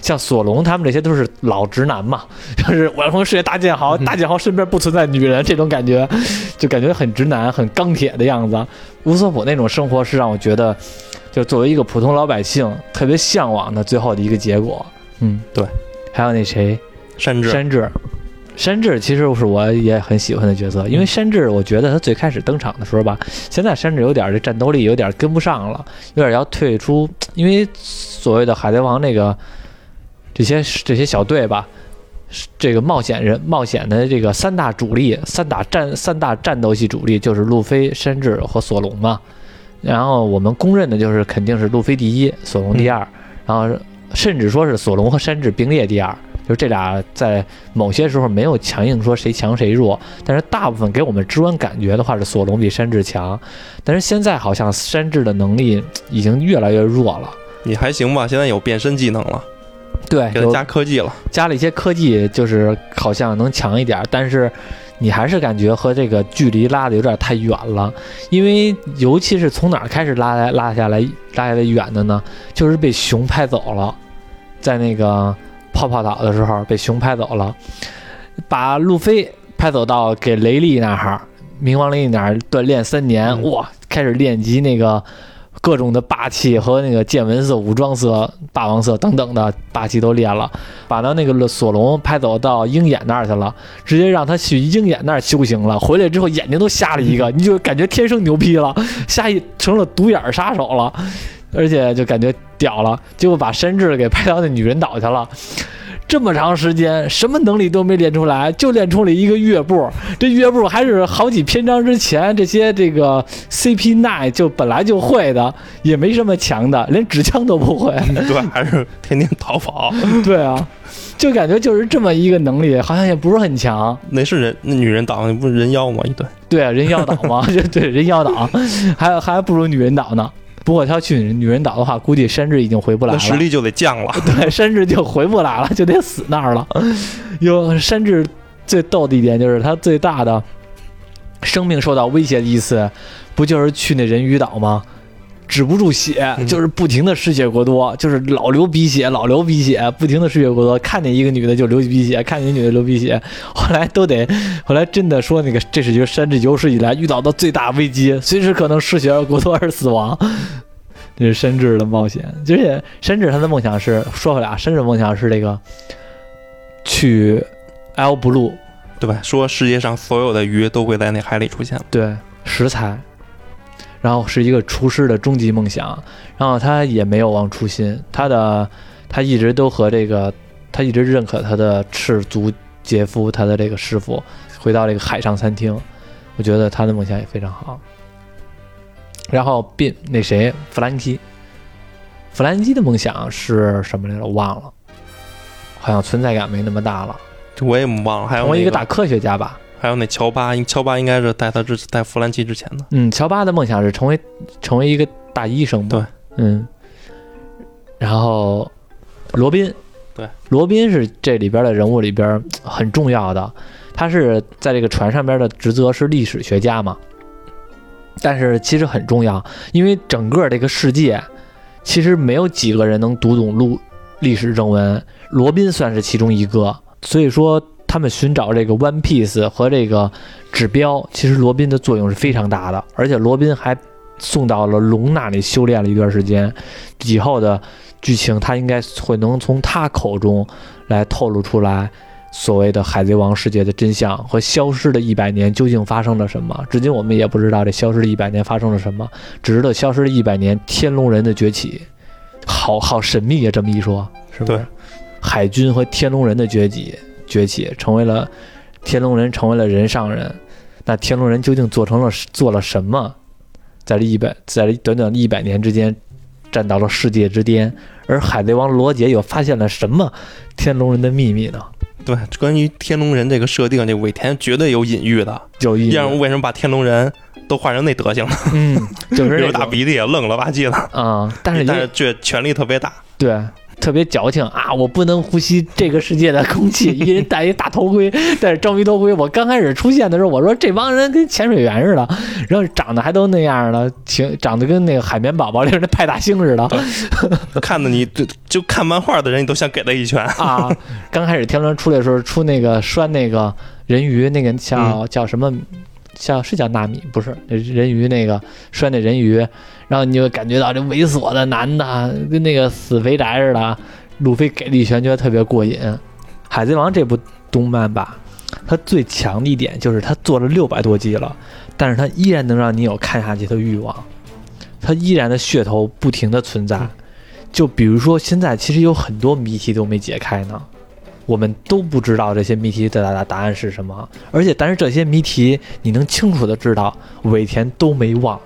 像索隆他们这些都是老直男嘛，就是我要成为世界大剑豪，大剑豪身边不存在女人，这种感觉，就感觉很直男、很钢铁的样子。乌索普那种生活是让我觉得，就作为一个普通老百姓特别向往的最后的一个结果。嗯，对。还有那谁，山治，山治，山治其实是我也很喜欢的角色，因为山治我觉得他最开始登场的时候吧，现在山治有点这战斗力有点跟不上了，有点要退出，因为所谓的海贼王那个这些这些小队吧。这个冒险人冒险的这个三大主力，三大战三大战斗系主力就是路飞、山治和索隆嘛。然后我们公认的就是肯定是路飞第一，索隆第二，然后甚至说是索隆和山治并列第二。就是这俩在某些时候没有强硬说谁强谁弱，但是大部分给我们直观感觉的话是索隆比山治强，但是现在好像山治的能力已经越来越弱了。你还行吧？现在有变身技能了，对，给他加科技了。加了一些科技，就是好像能强一点，但是你还是感觉和这个距离拉的有点太远了。因为尤其是从哪儿开始拉来拉下来拉下来远的呢？就是被熊拍走了，在那个泡泡岛的时候被熊拍走了，把路飞拍走到给雷利那儿，冥王陵那儿锻炼三年，嗯。哇，开始练级那个各种的霸气和那个见闻色、武装色、霸王色等等的霸气都练了，把他那个索隆拍走到鹰眼那儿去了，直接让他去鹰眼那儿修行了。回来之后眼睛都瞎了一个，你就感觉天生牛逼了，瞎一成了独眼杀手了，而且就感觉屌了，结果把山治给派到那女人岛去了。这么长时间，什么能力都没练出来，就练出了一个乐步。这乐步还是好几篇章之前这些这个 CP nine 就本来就会的，也没什么强的，连纸枪都不会。对，还是天天逃跑。对啊，就感觉就是这么一个能力，好像也不是很强。那是人，那女人岛那不是人妖吗？一对，对啊，人妖岛嘛，就 对人妖岛，还还不如女人岛呢。不过他要去女人岛的话，估计山治已经回不来了。那实力就得降了。对，山治就回不来了，就得死那儿了。有山治最逗的一点就是他最大的生命受到威胁的一次，不就是去那人鱼岛吗？止不住血，嗯就是不停的失血过多，就是老流鼻血，老流鼻血，不停的失血过多。看见一个女的就流鼻血，看见一女的流鼻血，后来都得，后来真的说那个这是一个山治有史以来遇到的最大危机，随时可能失血而过多而死亡。这是山治的冒险，而且山治他的梦想是说回来啊，山治的梦想是这个去 L Blue 对吧？说世界上所有的鱼都会在那海里出现。对食材，然后是一个厨师的终极梦想，然后他也没有忘初心，他的他一直都和这个他一直认可他的赤足杰夫，他的这个师傅回到这个海上餐厅，我觉得他的梦想也非常好。然后并那谁弗兰基，弗兰基的梦想是什么来着？我忘了，好像存在感没那么大了。我也忘了，还有那成为一个大科学家吧。还有那乔巴，乔巴应该是带他之带弗兰奇之前的。嗯，乔巴的梦想是成为成为一个大医生嘛。对，嗯。然后罗宾，对，罗宾是这里边的人物里边很重要的，他是在这个船上边的职责是历史学家嘛。但是其实很重要，因为整个这个世界其实没有几个人能读懂路历史正文，罗宾算是其中一个。所以说，他们寻找这个 One Piece 和这个指标，其实罗宾的作用是非常大的，而且罗宾还送到了龙那里修炼了一段时间，以后的剧情他应该会能从他口中来透露出来。所谓的海贼王世界的真相和消失的一百年究竟发生了什么？至今我们也不知道这消失的一百年发生了什么，只知道消失的一百年天龙人的崛起，好好神秘啊！这么一说，是不是对？海军和天龙人的崛起，崛起成为了天龙人成为了人上人，那天龙人究竟做成了做了什么？在这一百在这短短的一百年之间，站到了世界之巅，而海贼王罗杰又发现了什么天龙人的秘密呢？对，关于天龙人这个设定，这尾田绝对有隐喻的。有意要不为什么把天龙人都画成那德行了？嗯，就是有大 鼻涕也愣了吧唧的，啊、但是也但是却权力特别大。对。特别矫情啊！我不能呼吸这个世界的空气，一人戴一大头盔，戴着章鱼头盔。我刚开始出现的时候，我说这帮人跟潜水员似的，然后长得还都那样的，挺长得跟那个海绵宝宝里那派大星似的看的你就就看漫画的人，你都想给他一拳。啊！刚开始天伦出来的时候，出那个拴那个人鱼，那个叫、叫什么？叫是叫纳米不是那人鱼那个摔那人鱼，然后你就感觉到这猥琐的男的跟那个死肥宅似的，路飞给了一拳，觉得特别过瘾。海贼王这部动漫吧，它最强的一点就是它做了六百多集了，但是它依然能让你有看下去的欲望，它依然的噱头不停的存在。就比如说现在其实有很多谜题都没解开呢。我们都不知道这些谜题的答答案是什么，而且但是这些谜题你能清楚的知道，尾田都没忘，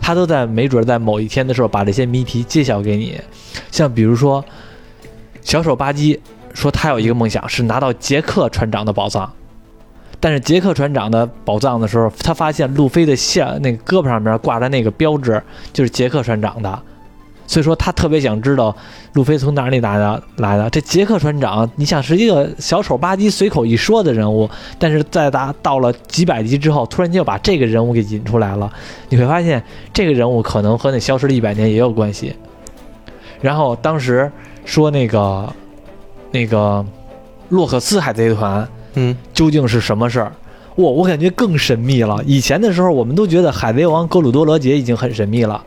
他都在没准在某一天的时候把这些谜题揭晓给你。像比如说，小手巴基说他有一个梦想是拿到杰克船长的宝藏，但是杰克船长的宝藏的时候，他发现路飞的下那个胳膊上面挂着那个标志就是杰克船长的。所以说他特别想知道路飞从哪里来的来的。这杰克船长，你想是一个小丑吧唧随口一说的人物，但是在他到了几百集之后，突然间又把这个人物给引出来了。你会发现这个人物可能和那消失了一百年也有关系。然后当时说那个那个洛克斯海贼团嗯，究竟是什么事儿？哇，我感觉更神秘了。以前的时候，我们都觉得海贼王格鲁多罗杰已经很神秘了，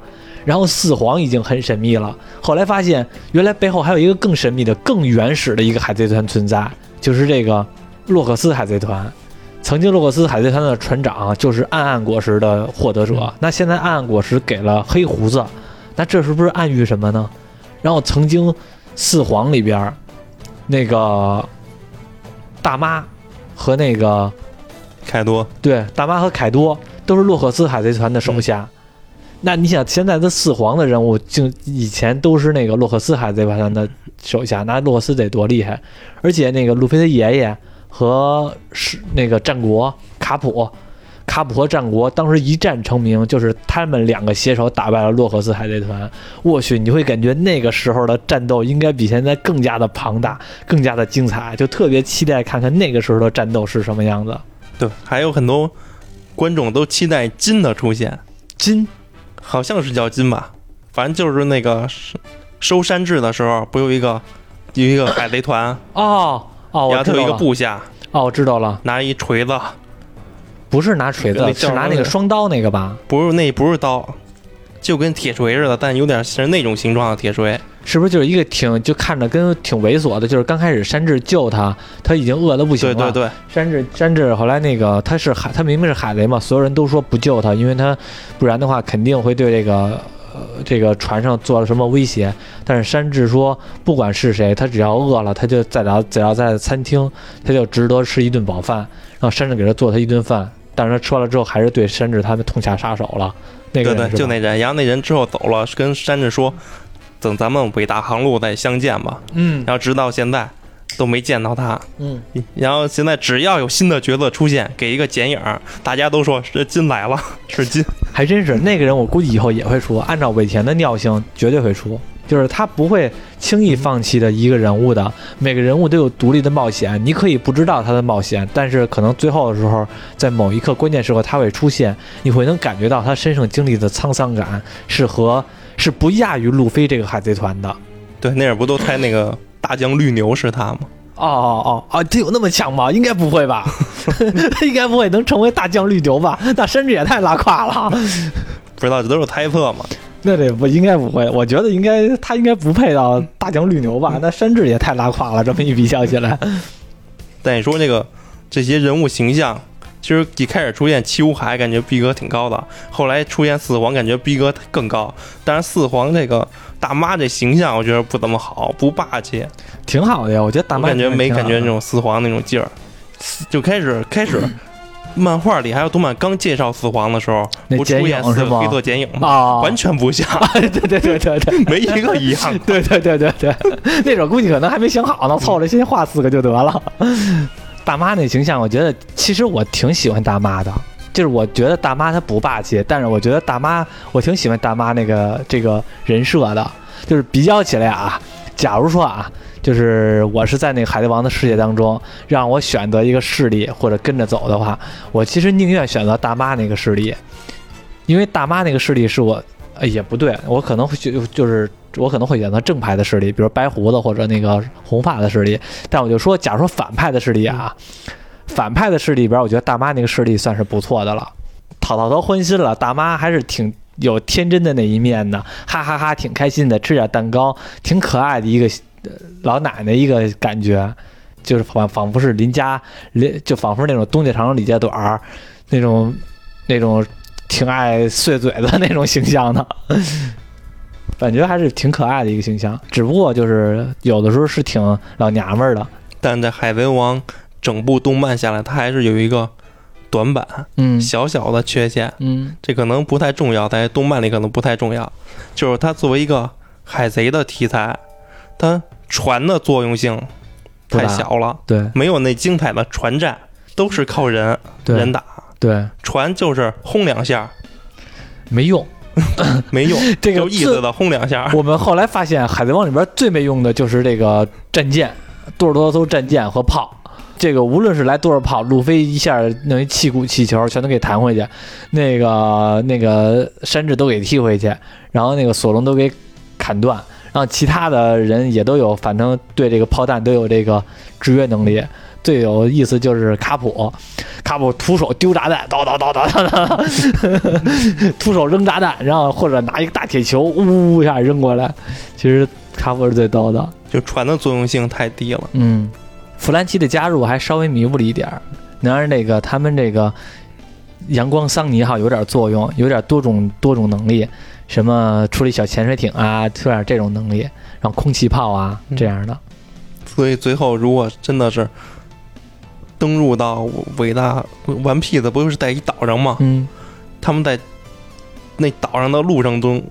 然后四皇已经很神秘了。后来发现，原来背后还有一个更神秘的、更原始的一个海贼团存在，就是这个洛克斯海贼团。曾经洛克斯海贼团的船长就是暗暗果实的获得者，那现在暗暗果实给了黑胡子，那这是不是暗喻什么呢？然后曾经四皇里边那个大妈和那个凯多，对大妈和凯多都是洛克斯海贼团的手下。那你想，现在的四皇的人物，就以前都是那个洛克斯海贼团的手下，那洛克斯得多厉害？而且那个路飞的爷爷。和是那个战国卡普，卡普和战国当时一战成名，就是他们两个携手打败了洛克斯海贼团。我去，你会感觉那个时候的战斗应该比现在更加的庞大，更加的精彩，就特别期待看看那个时候的战斗是什么样子。对，还有很多观众都期待金的出现。金，好像是叫金吧，反正就是那个收山治的时候，不有一个有一个海贼团哦。哦，然后他有一个部下，哦，我知道了，拿一锤子，不是拿锤子，是拿那个双刀那个吧？不是，那不是刀，就跟铁锤似的，但有点是那种形状的铁锤，是不是就是一个挺就看着跟挺猥琐的？就是刚开始山治救他，他已经饿的不行了。对对对，山治山治后来那个他是海，他明明是海贼嘛，所有人都说不救他，因为他不然的话肯定会对这个。呃，这个船上做了什么威胁？但是山治说，不管是谁，他只要饿了，他就在只要在餐厅，他就值得吃一顿饱饭。然后山治给他做他一顿饭，但是他吃完了之后，还是对山治他们痛下杀手了。那个对对，就那人。然后那人之后走了，跟山治说，等咱们伟大航路再相见吧。嗯。然后直到现在。都没见到他，嗯，然后现在只要有新的角色出现，给一个剪影，大家都说是金来了，是金，还真是那个人，我估计以后也会出，按照尾田的尿性，绝对会出，就是他不会轻易放弃的一个人物的，每个人物都有独立的冒险，你可以不知道他的冒险，但是可能最后的时候，在某一刻关键时刻他会出现，你会能感觉到他身上经历的沧桑感是和是不亚于路飞这个海贼团的，对，那人不都猜那个。大将绿牛是他吗？哦哦哦他有那么强吗？应该不会吧？应该不会能成为大将绿牛吧？那山治也太拉胯了。不知道这都是猜测嘛？那得不应该不会？我觉得应该他应该不配到大将绿牛吧？那山治也太拉胯了。这么一比较起来，但你说这个这些人物形象，其实一开始出现七武海，感觉逼格挺高的；后来出现四皇，感觉逼格更高。但是四皇这个。大妈这形象我觉得不怎么好，不霸气，挺好的呀。我觉得大妈感觉没感觉那种四皇那种劲儿。就开始开始，漫画里还有动漫刚介绍四皇的时候，不出现四个黑色剪影吗？完全不像。对对对对对，没一个一样。对对对对对，那种估计可能还没想好呢，凑着先画四个就得了。大妈那形象，我觉得其实我挺喜欢大妈的。就是我觉得大妈她不霸气，但是我觉得大妈我挺喜欢大妈那个这个人设的。就是比较起来啊，假如说啊，就是我是在那个海贼王的世界当中，让我选择一个势力或者跟着走的话，我其实宁愿选择大妈那个势力，因为大妈那个势力是我，也不对，我可能会就就是我可能会选择正派的势力，比如白胡子或者那个红发的势力。但我就说，假如说反派的势力啊。反派的势力里边，我觉得大妈那个势力算是不错的了，讨讨头欢心了。大妈还是挺有天真的那一面的，哈哈哈，挺开心的，吃点蛋糕，挺可爱的一个老奶奶，一个感觉，就是仿仿佛是邻家邻，就仿佛那种东家长李家短儿那种那种挺爱碎嘴的那种形象的，感觉还是挺可爱的一个形象。只不过就是有的时候是挺老娘们儿的，但在海贼王。整部动漫下来，它还是有一个短板，嗯，小小的缺陷，嗯，这可能不太重要，在动漫里可能不太重要，就是它作为一个海贼的题材，它船的作用性太小了，对，没有那精彩的船战，都是靠人人打，对，船就是轰两下，没用，没用，这个有意思的轰两下。我们后来发现，海贼王里边最没用的就是这个战舰，多少多艘战舰和炮。这个无论是来多少炮，路飞一下弄一气鼓气球，全都给弹回去，那个那个山治都给踢回去，然后那个索隆都给砍断，然后其他的人也都有，反正对这个炮弹都有这个制约能力。最有意思就是卡普，卡普徒手丢炸弹，叨叨叨叨叨叨，徒手扔炸弹，然后或者拿一个大铁球，呜呜一下扔过来。其实卡普是最叨叨，就船的作用性太低了。嗯，弗兰奇的加入还稍微弥补了一点儿，能让那个他们这个阳光桑尼号有点作用，有点多种多种能力，什么处理小潜水艇啊，有点这种能力，然后空气炮啊这样的。所以最后如果真的是登陆到伟大顽皮的，不就是在一岛上吗？嗯他们在那岛上的路上都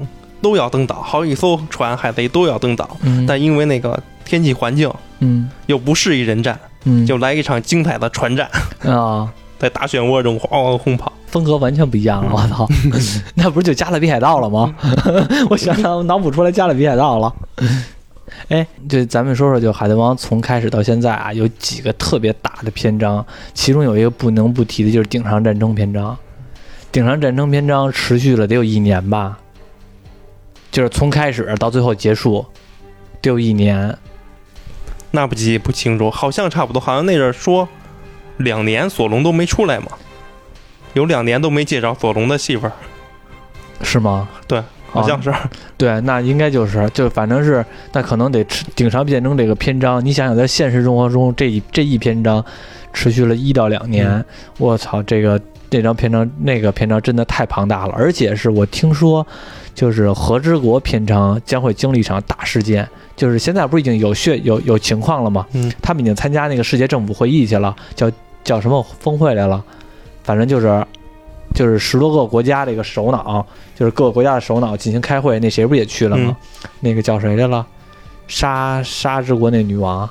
都要登岛，好几艘船海贼都要登岛，嗯，但因为那个天气环境嗯又不适宜人战，嗯就来一场精彩的船战，啊。在大漩涡中哗哗轰跑。风格完全不一样了，我操！那不是就加勒比海盗了吗？我想想，脑补出来加勒比海盗了。哎，就咱们说说，就《海贼王》从开始到现在啊，有几个特别大的篇章，其中有一个不能不提的，就是顶上战争篇章。顶上战争篇章持续了得有一年吧，就是从开始到最后结束，得有一年。那不记不清楚，好像差不多，好像那阵儿说两年索隆都没出来嘛，有两年都没介绍索隆的戏份，是吗？对，好像是。对，那应该就是，就反正是，那可能得持顶上变成这个篇章。你想想，在现实生活中，这一这一篇章持续了一到两年，嗯我操，这个这张篇章那个篇章真的太庞大了，而且是我听说，就是和之国篇章将会经历一场大事件，就是现在不是已经有血有有情况了吗？嗯，他们已经参加那个世界政府会议去了，叫叫什么峰会来了，反正就是就是十多个国家这个首脑，就是各个国家的首脑进行开会，那谁不也去了吗？那个叫谁来了？沙沙之国那女王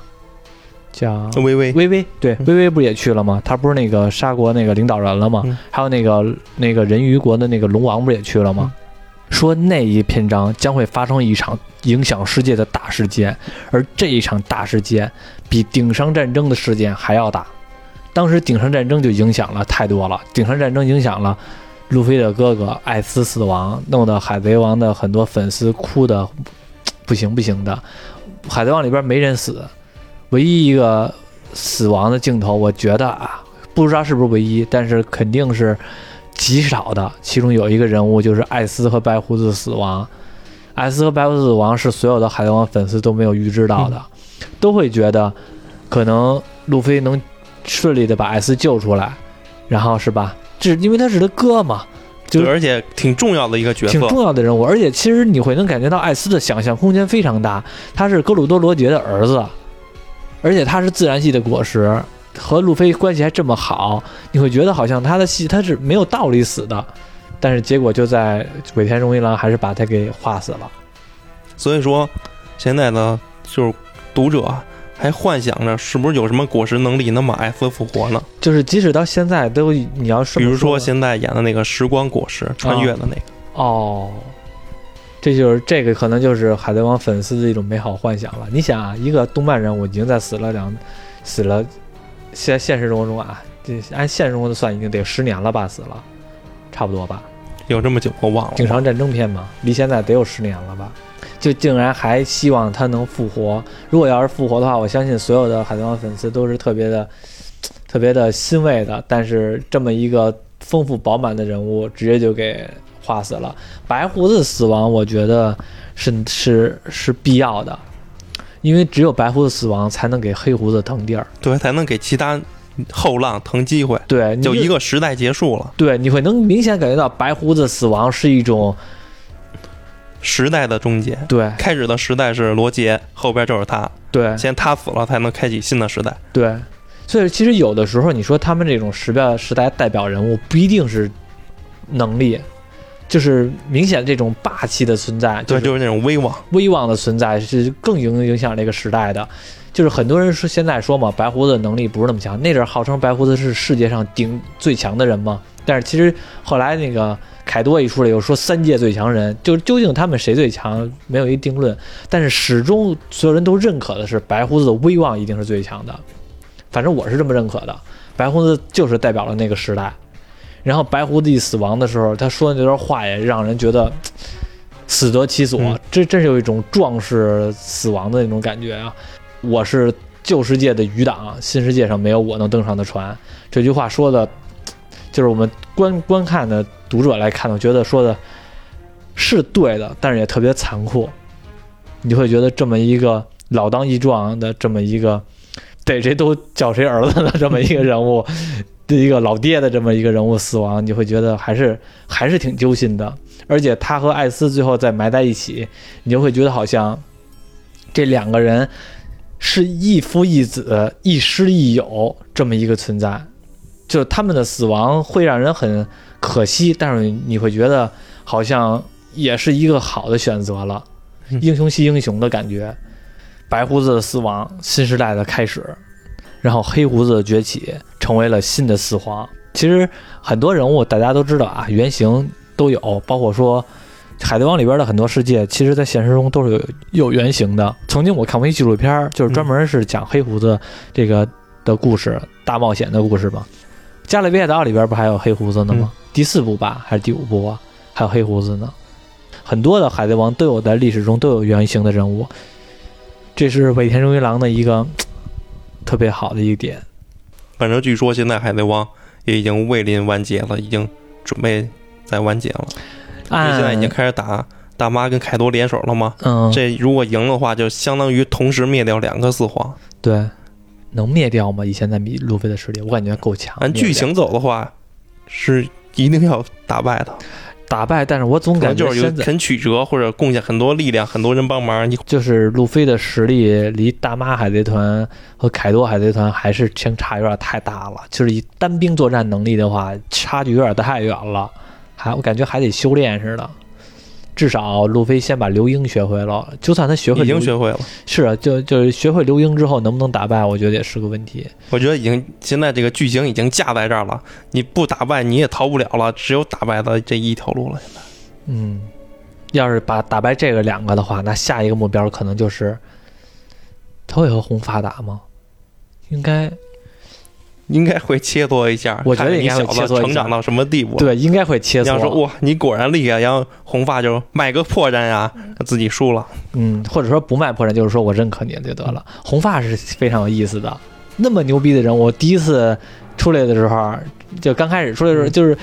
叫微微，薇薇，对，嗯薇薇不也去了吗？她不是那个沙国那个领导人了吗？嗯还有那个那个人鱼国的那个龙王不也去了吗？说那一篇章将会发生一场影响世界的大事件，而这一场大事件比顶上战争的事件还要大。当时顶上战争就影响了太多了，顶上战争影响了路飞的哥哥艾斯死亡，弄得海贼王的很多粉丝哭的不行不行的。海贼王里边没人死，唯一一个死亡的镜头，我觉得啊，不知道是不是唯一，但是肯定是极少的。其中有一个人物就是艾斯和白胡子死亡，艾斯和白胡子死亡是所有的海贼王粉丝都没有预知到的，都会觉得可能路飞能顺利的把艾斯救出来，然后是吧？这因为他是他哥嘛，就，而且挺重要的一个角色挺。重要的人物，而且其实你会能感觉到艾斯的想象空间非常大，他是格鲁多罗杰的儿子，而且他是自然系的果实，和路飞关系还这么好，你会觉得好像他的戏他是没有道理死的，但是结果就在尾田荣一郎还是把他给画死了。所以说，现在呢，就是读者还幻想着是不是有什么果实能力能把艾斯复活呢？就是即使到现在都你要比如说说现在演的那个时光果实穿越的那个，哦，这就是这个可能就是海贼王粉丝的一种美好幻想了。你想啊，一个动漫人物已经在死了两死了，现现实生活中啊，这按现实生活的算，已经得十年了吧，死了，差不多吧。有这么久我忘了。顶上战争片嘛，离现在得有十年了吧？就竟然还希望他能复活。如果要是复活的话，我相信所有的海贼王粉丝都是特别的、特别的欣慰的。但是这么一个丰富饱满的人物，直接就给画死了。白胡子死亡，我觉得是是是必要的，因为只有白胡子死亡，才能给黑胡子腾地儿。对，才能给其他后浪腾机会。对，就一个时代结束了，对，你会能明显感觉到白胡子死亡是一种时代的终结。对开始的时代是罗杰，后边就是他。对先他死了，才能开启新的时代。对，所以其实有的时候你说他们这种时代时代代表人物不一定是能力，就是明显这种霸气的存在，对，就是那种威望。威望的存在是更影影响这个时代的。就是很多人说现在说嘛，白胡子能力不是那么强，那阵儿号称白胡子是世界上顶最强的人嘛，但是其实后来那个凯多一出来又说三界最强人，就是究竟他们谁最强没有一定论，但是始终所有人都认可的是白胡子的威望一定是最强的，反正我是这么认可的，白胡子就是代表了那个时代。然后白胡子一死亡的时候，他说的那段话也让人觉得死得其所，嗯这真是有一种壮士死亡的那种感觉啊！我是旧世界的余党，新世界上没有我能登上的船。这句话说的，就是我们观观看的读者来看，我觉得说的是对的，但是也特别残酷。你会觉得这么一个老当益壮的这么一个逮谁都叫谁儿子的这么一个人物，的一个老爹的这么一个人物死亡，你会觉得还是还是挺揪心的。而且他和艾斯最后再埋在一起，你就会觉得好像这两个人是一夫一子、一师一友这么一个存在。就是他们的死亡会让人很可惜，但是你会觉得好像也是一个好的选择了，嗯英雄惜英雄的感觉。白胡子的死亡，新时代的开始，然后黑胡子的崛起，成为了新的四皇。其实很多人物大家都知道啊，原型都有，包括说《海贼王》里边的很多世界，其实在现实中都是有有原型的。曾经我看过一纪录片儿，就是专门是讲黑胡子这个的故事、大冒险的故事嘛。《加勒比海盗》里边不还有黑胡子呢吗？第四部吧，还是第五部啊？还有黑胡子呢。很多的海贼王都有在历史中都有原型的人物，这是尾田荣一郎的一个特别好的一个点。反正据说现在海贼王也已经位临完结了，已经准备在完结了。因为现在已经开始打大妈跟凯多联手了吗？嗯，这如果赢的话，就相当于同时灭掉两个四皇。对，能灭掉吗？以现在米路飞的实力，我感觉够强。按剧情走的话，是一定要打败的。打败，但是我总感觉就是有很曲折或者贡献很多力量，很多人帮忙，你就是路飞的实力离大妈海贼团和凯多海贼团还是相差有点太大了。就是以单兵作战能力的话，差距有点太远了，还我感觉还得修炼似的。至少路飞先把流鹰学会了，就算他学会已经学会了。是啊，就就是学会流鹰之后能不能打败，我觉得也是个问题。我觉得已经现在这个剧情已经架在这儿了，你不打败你也逃不了了，只有打败的这一条路了。现在嗯，要是把打败这个两个的话，那下一个目标可能就是他会和红发打吗？应该应该会切磋一下，我觉得你应该会小子成长到什么地步。，对，应该会切磋。你要说哇，你果然厉害，然后红发就卖个破绽呀，自己输了。嗯，或者说不卖破绽，就是说我认可你就得了。红发是非常有意思的，那么牛逼的人，我第一次出来的时候，就刚开始出来的时候，就是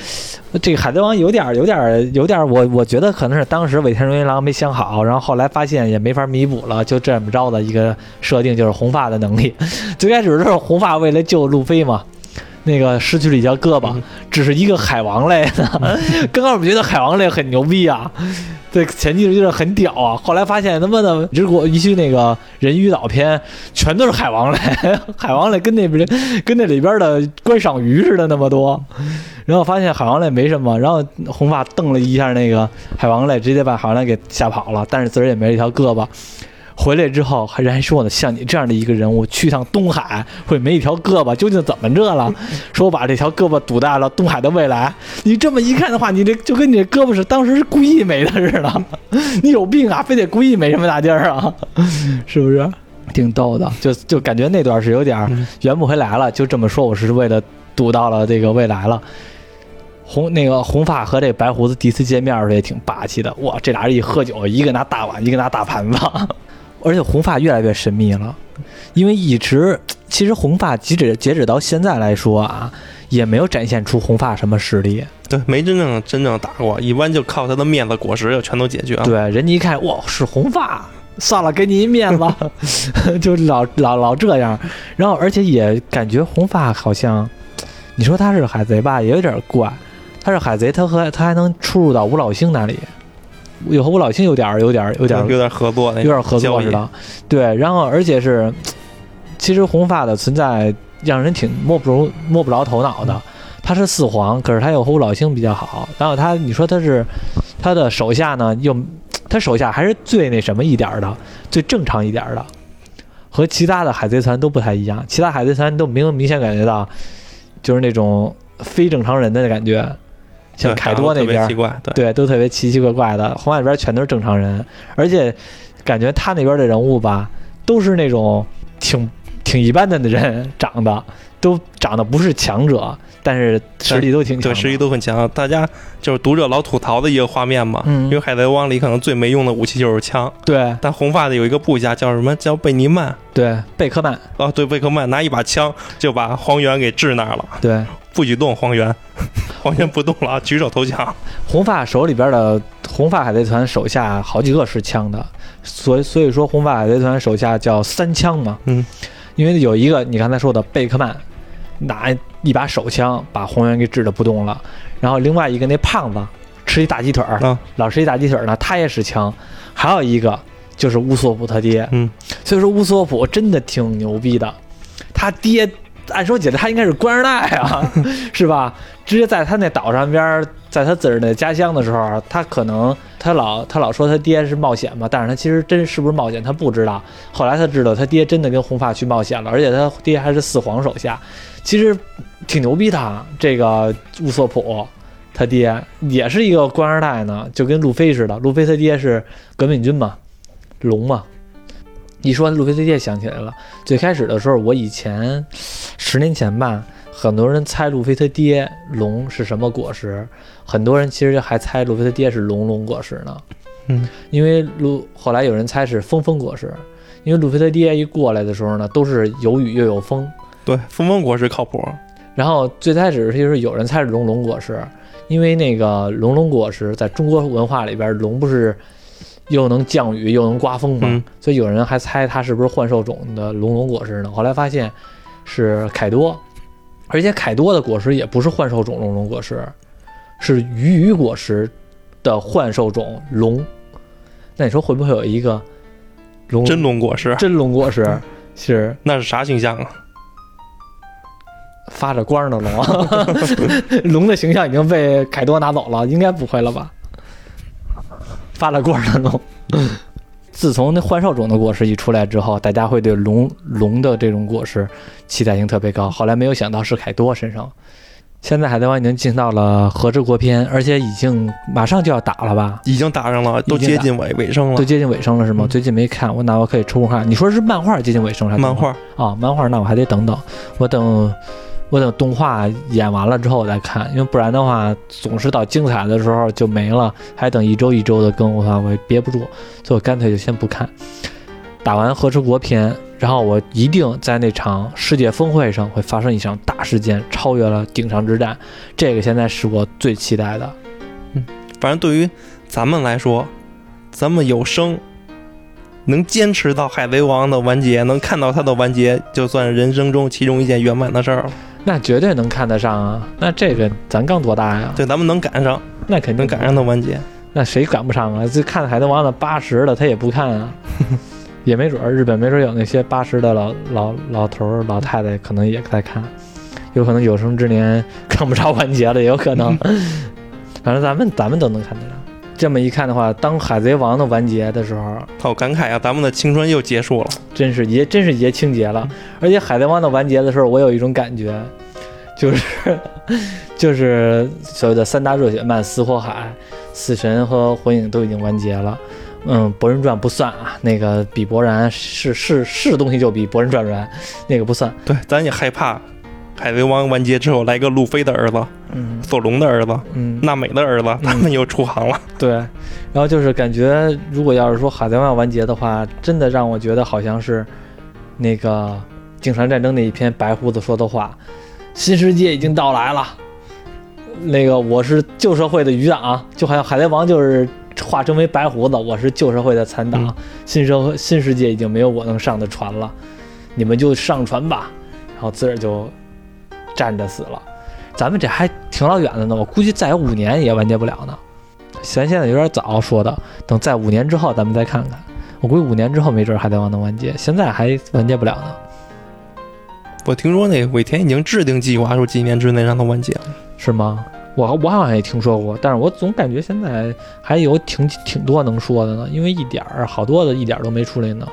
这个海贼王有点儿有点儿有点儿，我我觉得可能是当时尾田荣一郎没想好，然后后来发现也没法弥补了，就这么着的一个设定，就是红发的能力。最开始的时候，红发为了救路飞嘛。那个失去了一条胳膊嗯，只是一个海王类的。刚开始觉得海王类很牛逼啊，对前期觉得很屌啊，后来发现他妈的，如果一去那个人鱼岛篇，全都是海王类，海王类跟那边跟那里边的观赏鱼似的那么多，然后发现海王类没什么，然后红发瞪了一下那个海王类，直接把海王类给吓跑了，但是自个儿也没了一条胳膊。回来之后，还人还说呢，像你这样的一个人物，去趟东海会没一条胳膊，究竟怎么着了？说我把这条胳膊堵在了东海的未来。你这么一看的话，你这就跟你这胳膊是当时是故意没的似的，你有病啊，非得故意没什么大劲儿啊，是不是？挺逗的，就就感觉那段是有点圆不回来了。就这么说，我是为了堵到了这个未来了。红那个红发和这白胡子第一次见面的时候也挺霸气的，哇，这俩人一喝酒，一个拿大碗，一个拿大盘子，而且红发越来越神秘了，因为一直 其实红发截止截止到现在来说啊，也没有展现出红发什么实力。对，没真正真正打过，一般就靠他的面子果实就全都解决了。对，人家一看，哇，是红发，算了，给你一面子，就老老老这样。然后，而且也感觉红发好像，你说他是海贼吧，也有点怪。他是海贼，他和他还能出入到五老星那里，有和五老星有点儿有点儿有点儿有点合作那有点合作似。的。对，然后而且是，其实红发的存在让人挺摸不着摸不着头脑的。他是四皇，可是他又和五老星比较好。然后他，你说他是他的手下呢，又他手下还是最那什么一点的，最正常一点的，和其他的海贼团都不太一样。其他海贼团都明明显感觉到，就是那种非正常人的感觉，像凯多那边奇怪，对，对，都特别奇奇怪怪的。红海里边全都是正常人，而且感觉他那边的人物吧，都是那种挺挺一般的人长得都长得不是强者，但是实力都挺强。对，实力都很强。大家就是读者老吐槽的一个画面嘛，嗯因为海贼王里可能最没用的武器就是枪，对但红发的有一个部下叫什么？叫贝尼曼。对，贝克曼，哦，对，贝克曼拿一把枪就把荒原给治那儿了，对不许动荒原，荒原 不动了，啊举手投降。红发手里边的红发海贼团手下好几个是枪的，所以所以说红发海贼团手下叫三枪嘛。嗯，因为有一个你刚才说的贝克曼拿一把手枪把红原给治的不动了，然后另外一个那胖子吃一大鸡腿老吃一大鸡腿儿呢，他也使枪，还有一个就是乌索普他爹。嗯，所以说乌索普真的挺牛逼的，他爹按说起来他应该是官二代啊，是吧？直接在他那岛上边儿，在他自个儿的家乡的时候，他可能他老他老说他爹是冒险嘛，但是他其实真是不是冒险他不知道。后来他知道他爹真的跟红发去冒险了，而且他爹还是四皇手下，其实挺牛逼的啊。这个乌索普他爹也是一个官二代呢，就跟路飞似的，路飞他爹是革命军嘛，龙嘛。一说路飞他爹，想起来了。最开始的时候，我以前十年前吧，很多人猜路飞他爹龙是什么果实，很多人其实还猜路飞他爹是龙龙果实呢。嗯，因为路后来有人猜是风风果实，因为路飞他爹一过来的时候呢，都是有雨又有风。对，风风果实靠谱。然后最开始就是有人猜是龙龙果实，因为那个龙龙果实在中国文化里边，龙不是又能降雨又能刮风嘛，嗯所以有人还猜它是不是幻兽种的龙龙果实呢？后来发现是凯多，而且凯多的果实也不是幻兽种龙龙果实，是鱼鱼果实的幻兽种龙。那你说会不会有一个龙真龙果实，真龙果实是那是啥形象啊？发着光的龙啊？龙的形象已经被凯多拿走了，应该不会了吧？发了光的龙。自从那幻兽种的果实一出来之后，大家会对龙龙的这种果实期待性特别高。后来没有想到是凯多身上。现在海贼王已经进到了和之国篇，而且已经马上就要打了吧？已经打上了，都接近尾尾声了。都接近尾声了是吗？嗯最近没看，我那我可以抽空看。你说是漫画接近尾声还是漫画啊，漫画那我还得等等，我等我等动画演完了之后再看，因为不然的话总是到精彩的时候就没了，还等一周一周的更，我操，我憋不住，所以我干脆就先不看。打完和之国篇，然后我一定在那场世界峰会上会发生一场大事件，超越了顶上之战，这个现在是我最期待的。嗯反正对于咱们来说，咱们有生能坚持到海贼王的完结，能看到它的完结，就算人生中其中一件圆满的事儿了。那绝对能看得上啊！那这个咱刚多大呀？对，咱们能赶上，那肯定能赶上它完结。那谁赶不上啊？这看《海贼王》的八十的他也不看啊，也没准儿日本没准儿有那些八十的老老老头儿老太太可能也在看，有可能有生之年看不着完结了，也有可能。反正咱们咱们都能看得上。这么一看的话，当《海贼王》的完结的时候，好感慨啊，咱们的青春又结束了。真是爷真是爷青结了。而且《海贼王》的完结的时候，我有一种感觉，就是 就是所谓的三大热血漫《死火海》《死神》和《火影》都已经完结了。嗯，《博人传》不算啊，那个比博然是是是东西就比《博人传》软，那个不算。对，咱也害怕海贼王完结之后来个路飞的儿子、嗯索隆的儿子、嗯，娜美的儿子，他们又出航了。对。然后就是感觉，如果要是说《海贼王》完结的话，真的让我觉得好像是那个《井上战争》那一篇白胡子说的话：“新世界已经到来了。”那个我是旧社会的余党，就好像海贼王就是化身为白胡子，我是旧社会的残党。嗯新社会新世界已经没有我能上的船了，你们就上船吧。然后自个儿就站着死了。咱们这还挺老远的呢，我估计再有五年也完结不了呢。咱现在有点早说的，等再五年之后咱们再看看。我估计五年之后没准海贼王能完结，现在还完结不了呢，我听说那尾田已经制定计划，说几年之内让它完结了。是吗？我我好像也听说过，但是我总感觉现在还有挺挺多能说的呢，因为一点儿好多的一点儿都没出来呢。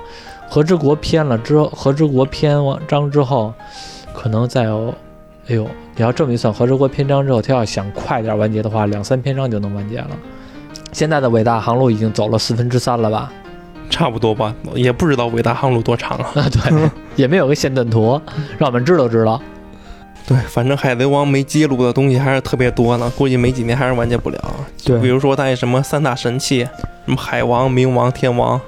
和之国篇了之后，和之国篇完章之后，可能再有，哎呦，你要这么一算，和之国篇章之后，他要想快点完结的话，两三篇章就能完结了。现在的伟大航路已经走了四分之三了吧？差不多吧，也不知道伟大航路多长啊。啊，对，也没有个线段图让我们知道知道。对，反正海贼王没揭露的东西还是特别多呢，估计没几年还是完结不了。对比如说他那什么三大神器，什么海王、冥王、天王，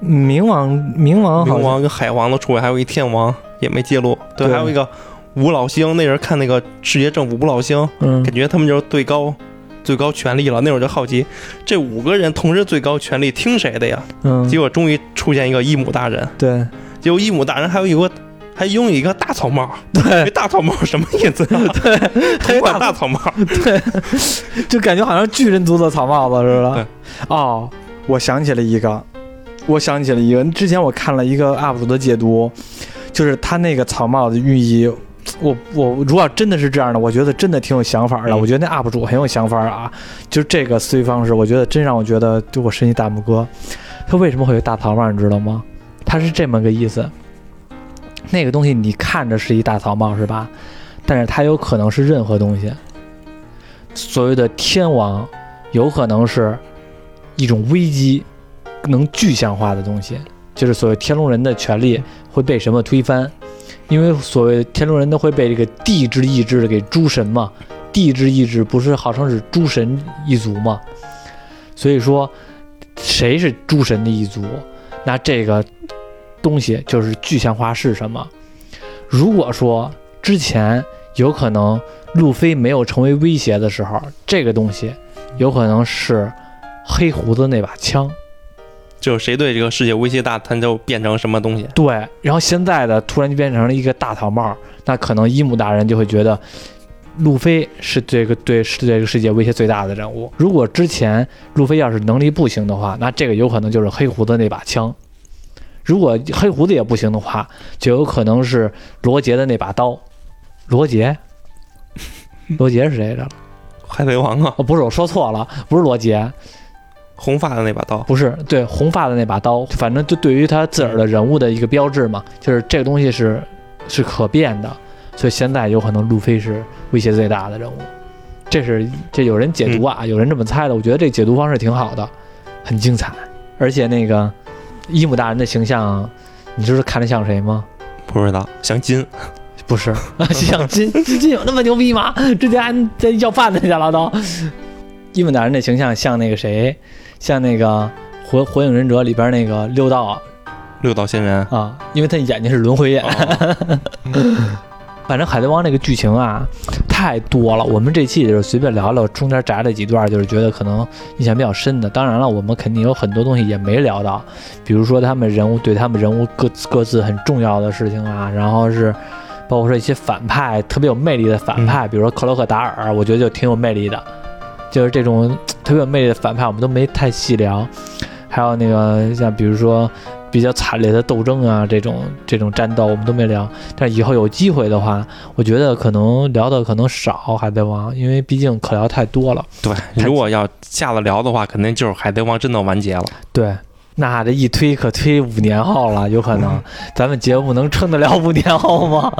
冥王，冥王冥王跟海王都出来，还有一天王也没揭露。对，对还有一个五老星，那人看那个世界政府五老星，嗯感觉他们就是最高最高权力了。那会儿就好奇，这五个人同时最高权力，听谁的呀？嗯结果终于出现一个伊姆大人，对结果伊姆大人还有一个。还拥有一个大草帽，对这大草帽什么意思啊？对，同款大草帽，对，就感觉好像巨人族的草帽子似对的。哦，我想起了一个，我想起了一个，之前我看了一个 UP 主的解读，就是他那个草帽的寓意。我我如果真的是这样的，我觉得真的挺有想法的。嗯我觉得那 UP 主很有想法啊，就这个思维方式，我觉得真让我觉得就我伸一大拇哥。他为什么会有大草帽，你知道吗？他是这么个意思。那个东西你看着是一大草帽是吧？但是它有可能是任何东西。所谓的天王，有可能是一种危机，能具象化的东西，就是所谓天龙人的权利会被什么推翻？因为所谓天龙人都会被这个地之意志给诸神嘛，地之意志不是号称是诸神一族嘛？所以说，谁是诸神的一族？那这个东西就是具象化是什么？如果说之前有可能路飞没有成为威胁的时候，这个东西有可能是黑胡子那把枪。就是谁对这个世界威胁大，他就变成什么东西。对，然后现在的突然就变成了一个大草帽，那可能伊姆大人就会觉得路飞是这个对是这个世界威胁最大的人物。如果之前路飞要是能力不行的话，那这个有可能就是黑胡子那把枪。如果黑胡子也不行的话，就有可能是罗杰的那把刀。罗杰，罗杰是谁来着？海贼王啊，哦，不是，我说错了，不是罗杰，红发的那把刀，不是，对，红发的那把刀，反正就对于他自个儿的人物的一个标志嘛，就是这个东西是是可变的，所以现在有可能路飞是威胁最大的人物。这是这有人解读啊，有人这么猜的，我觉得这解读方式挺好的，很精彩，而且那个伊姆大人的形象，你知道看着像谁吗？不知道像金，不是，像金 金金有那么牛逼吗？之前还在要饭呢，去了都。伊姆大人的形象像那个谁，像那个火火影忍者里边那个六道六道仙人。啊，因为他眼睛是轮回眼。哦 反正海贼王这个剧情啊太多了，我们这期也就是随便聊聊，中间摘了几段，就是觉得可能印象比较深的。当然了，我们肯定有很多东西也没聊到，比如说他们人物对他们人物各各自很重要的事情啊，然后是包括说一些反派特别有魅力的反派，比如说克洛克达尔，我觉得就挺有魅力的，就是这种特别有魅力的反派，我们都没太细聊。还有那个像比如说比较惨烈的斗争啊，这种这种战斗我们都没聊。但以后有机会的话，我觉得可能聊的可能少海贼王，因为毕竟可聊太多了。对，如果要下了聊的话，肯定就是海贼王真的完结了。对，那这一推可推五年后了，有可能咱们节目能撑得了五年后吗？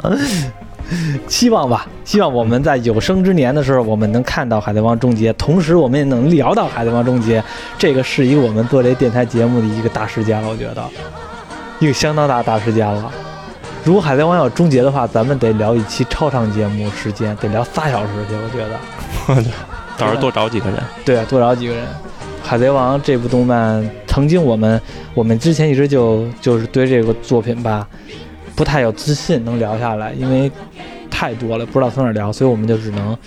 希望吧，希望我们在有生之年的时候，我们能看到《海贼王》终结，同时我们也能聊到《海贼王》终结。这个是一个我们做这电台节目的一个大事件了，我觉得一个相当大的大事件了。如果《海贼王》要终结的话，咱们得聊一期超长节目时间，得聊仨小时去，我觉得。到时候多找几个人。对，多找几个人。《海贼王》这部动漫，曾经我们我们之前一直就就是对这个作品吧，不太有自信能聊下来，因为太多了，不知道从哪儿聊，所以我们就只能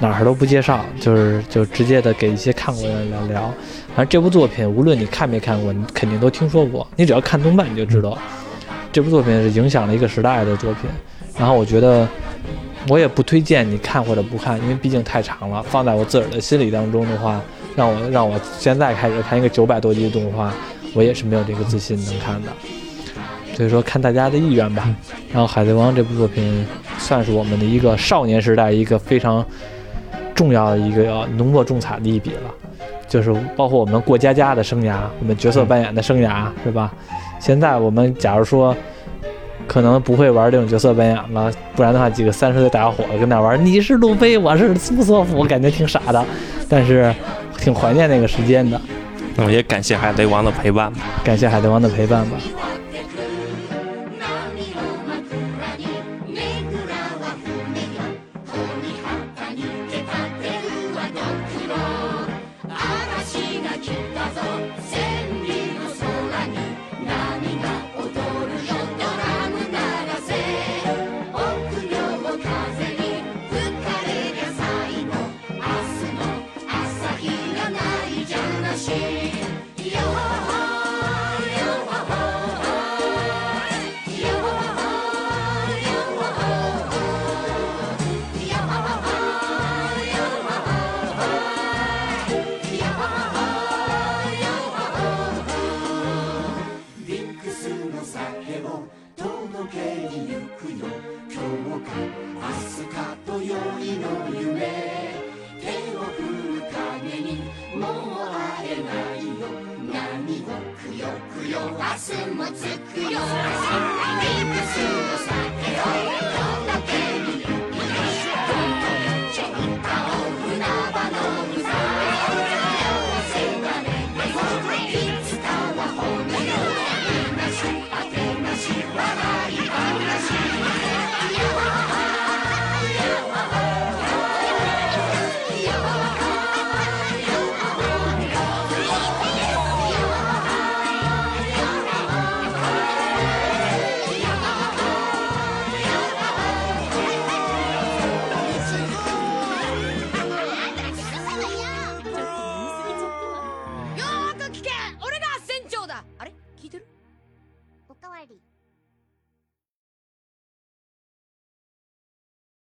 哪儿都不介绍，就是就直接的给一些看过的人聊聊。反正这部作品，无论你看没看过，你肯定都听说过。你只要看动漫，你就知道这部作品是影响了一个时代的作品。然后我觉得。我也不推荐你看或者不看，因为毕竟太长了。放在我自个儿的心理当中的话，让我让我现在开始看一个九百多集的动画，我也是没有这个自信能看的。所以说看大家的意愿吧。然后《海贼王》这部作品算是我们的一个少年时代一个非常重要的一个浓墨重彩的一笔了，就是包括我们过家家的生涯，我们角色扮演的生涯，是吧？现在我们假如说。可能不会玩这种角色扮演了，不然的话，几个三十岁大小伙子跟那玩，你是路飞，我是苏索普，我感觉挺傻的，但是挺怀念那个时间的。那么也感谢海贼王的陪伴吧。感谢海贼王的陪伴吧。「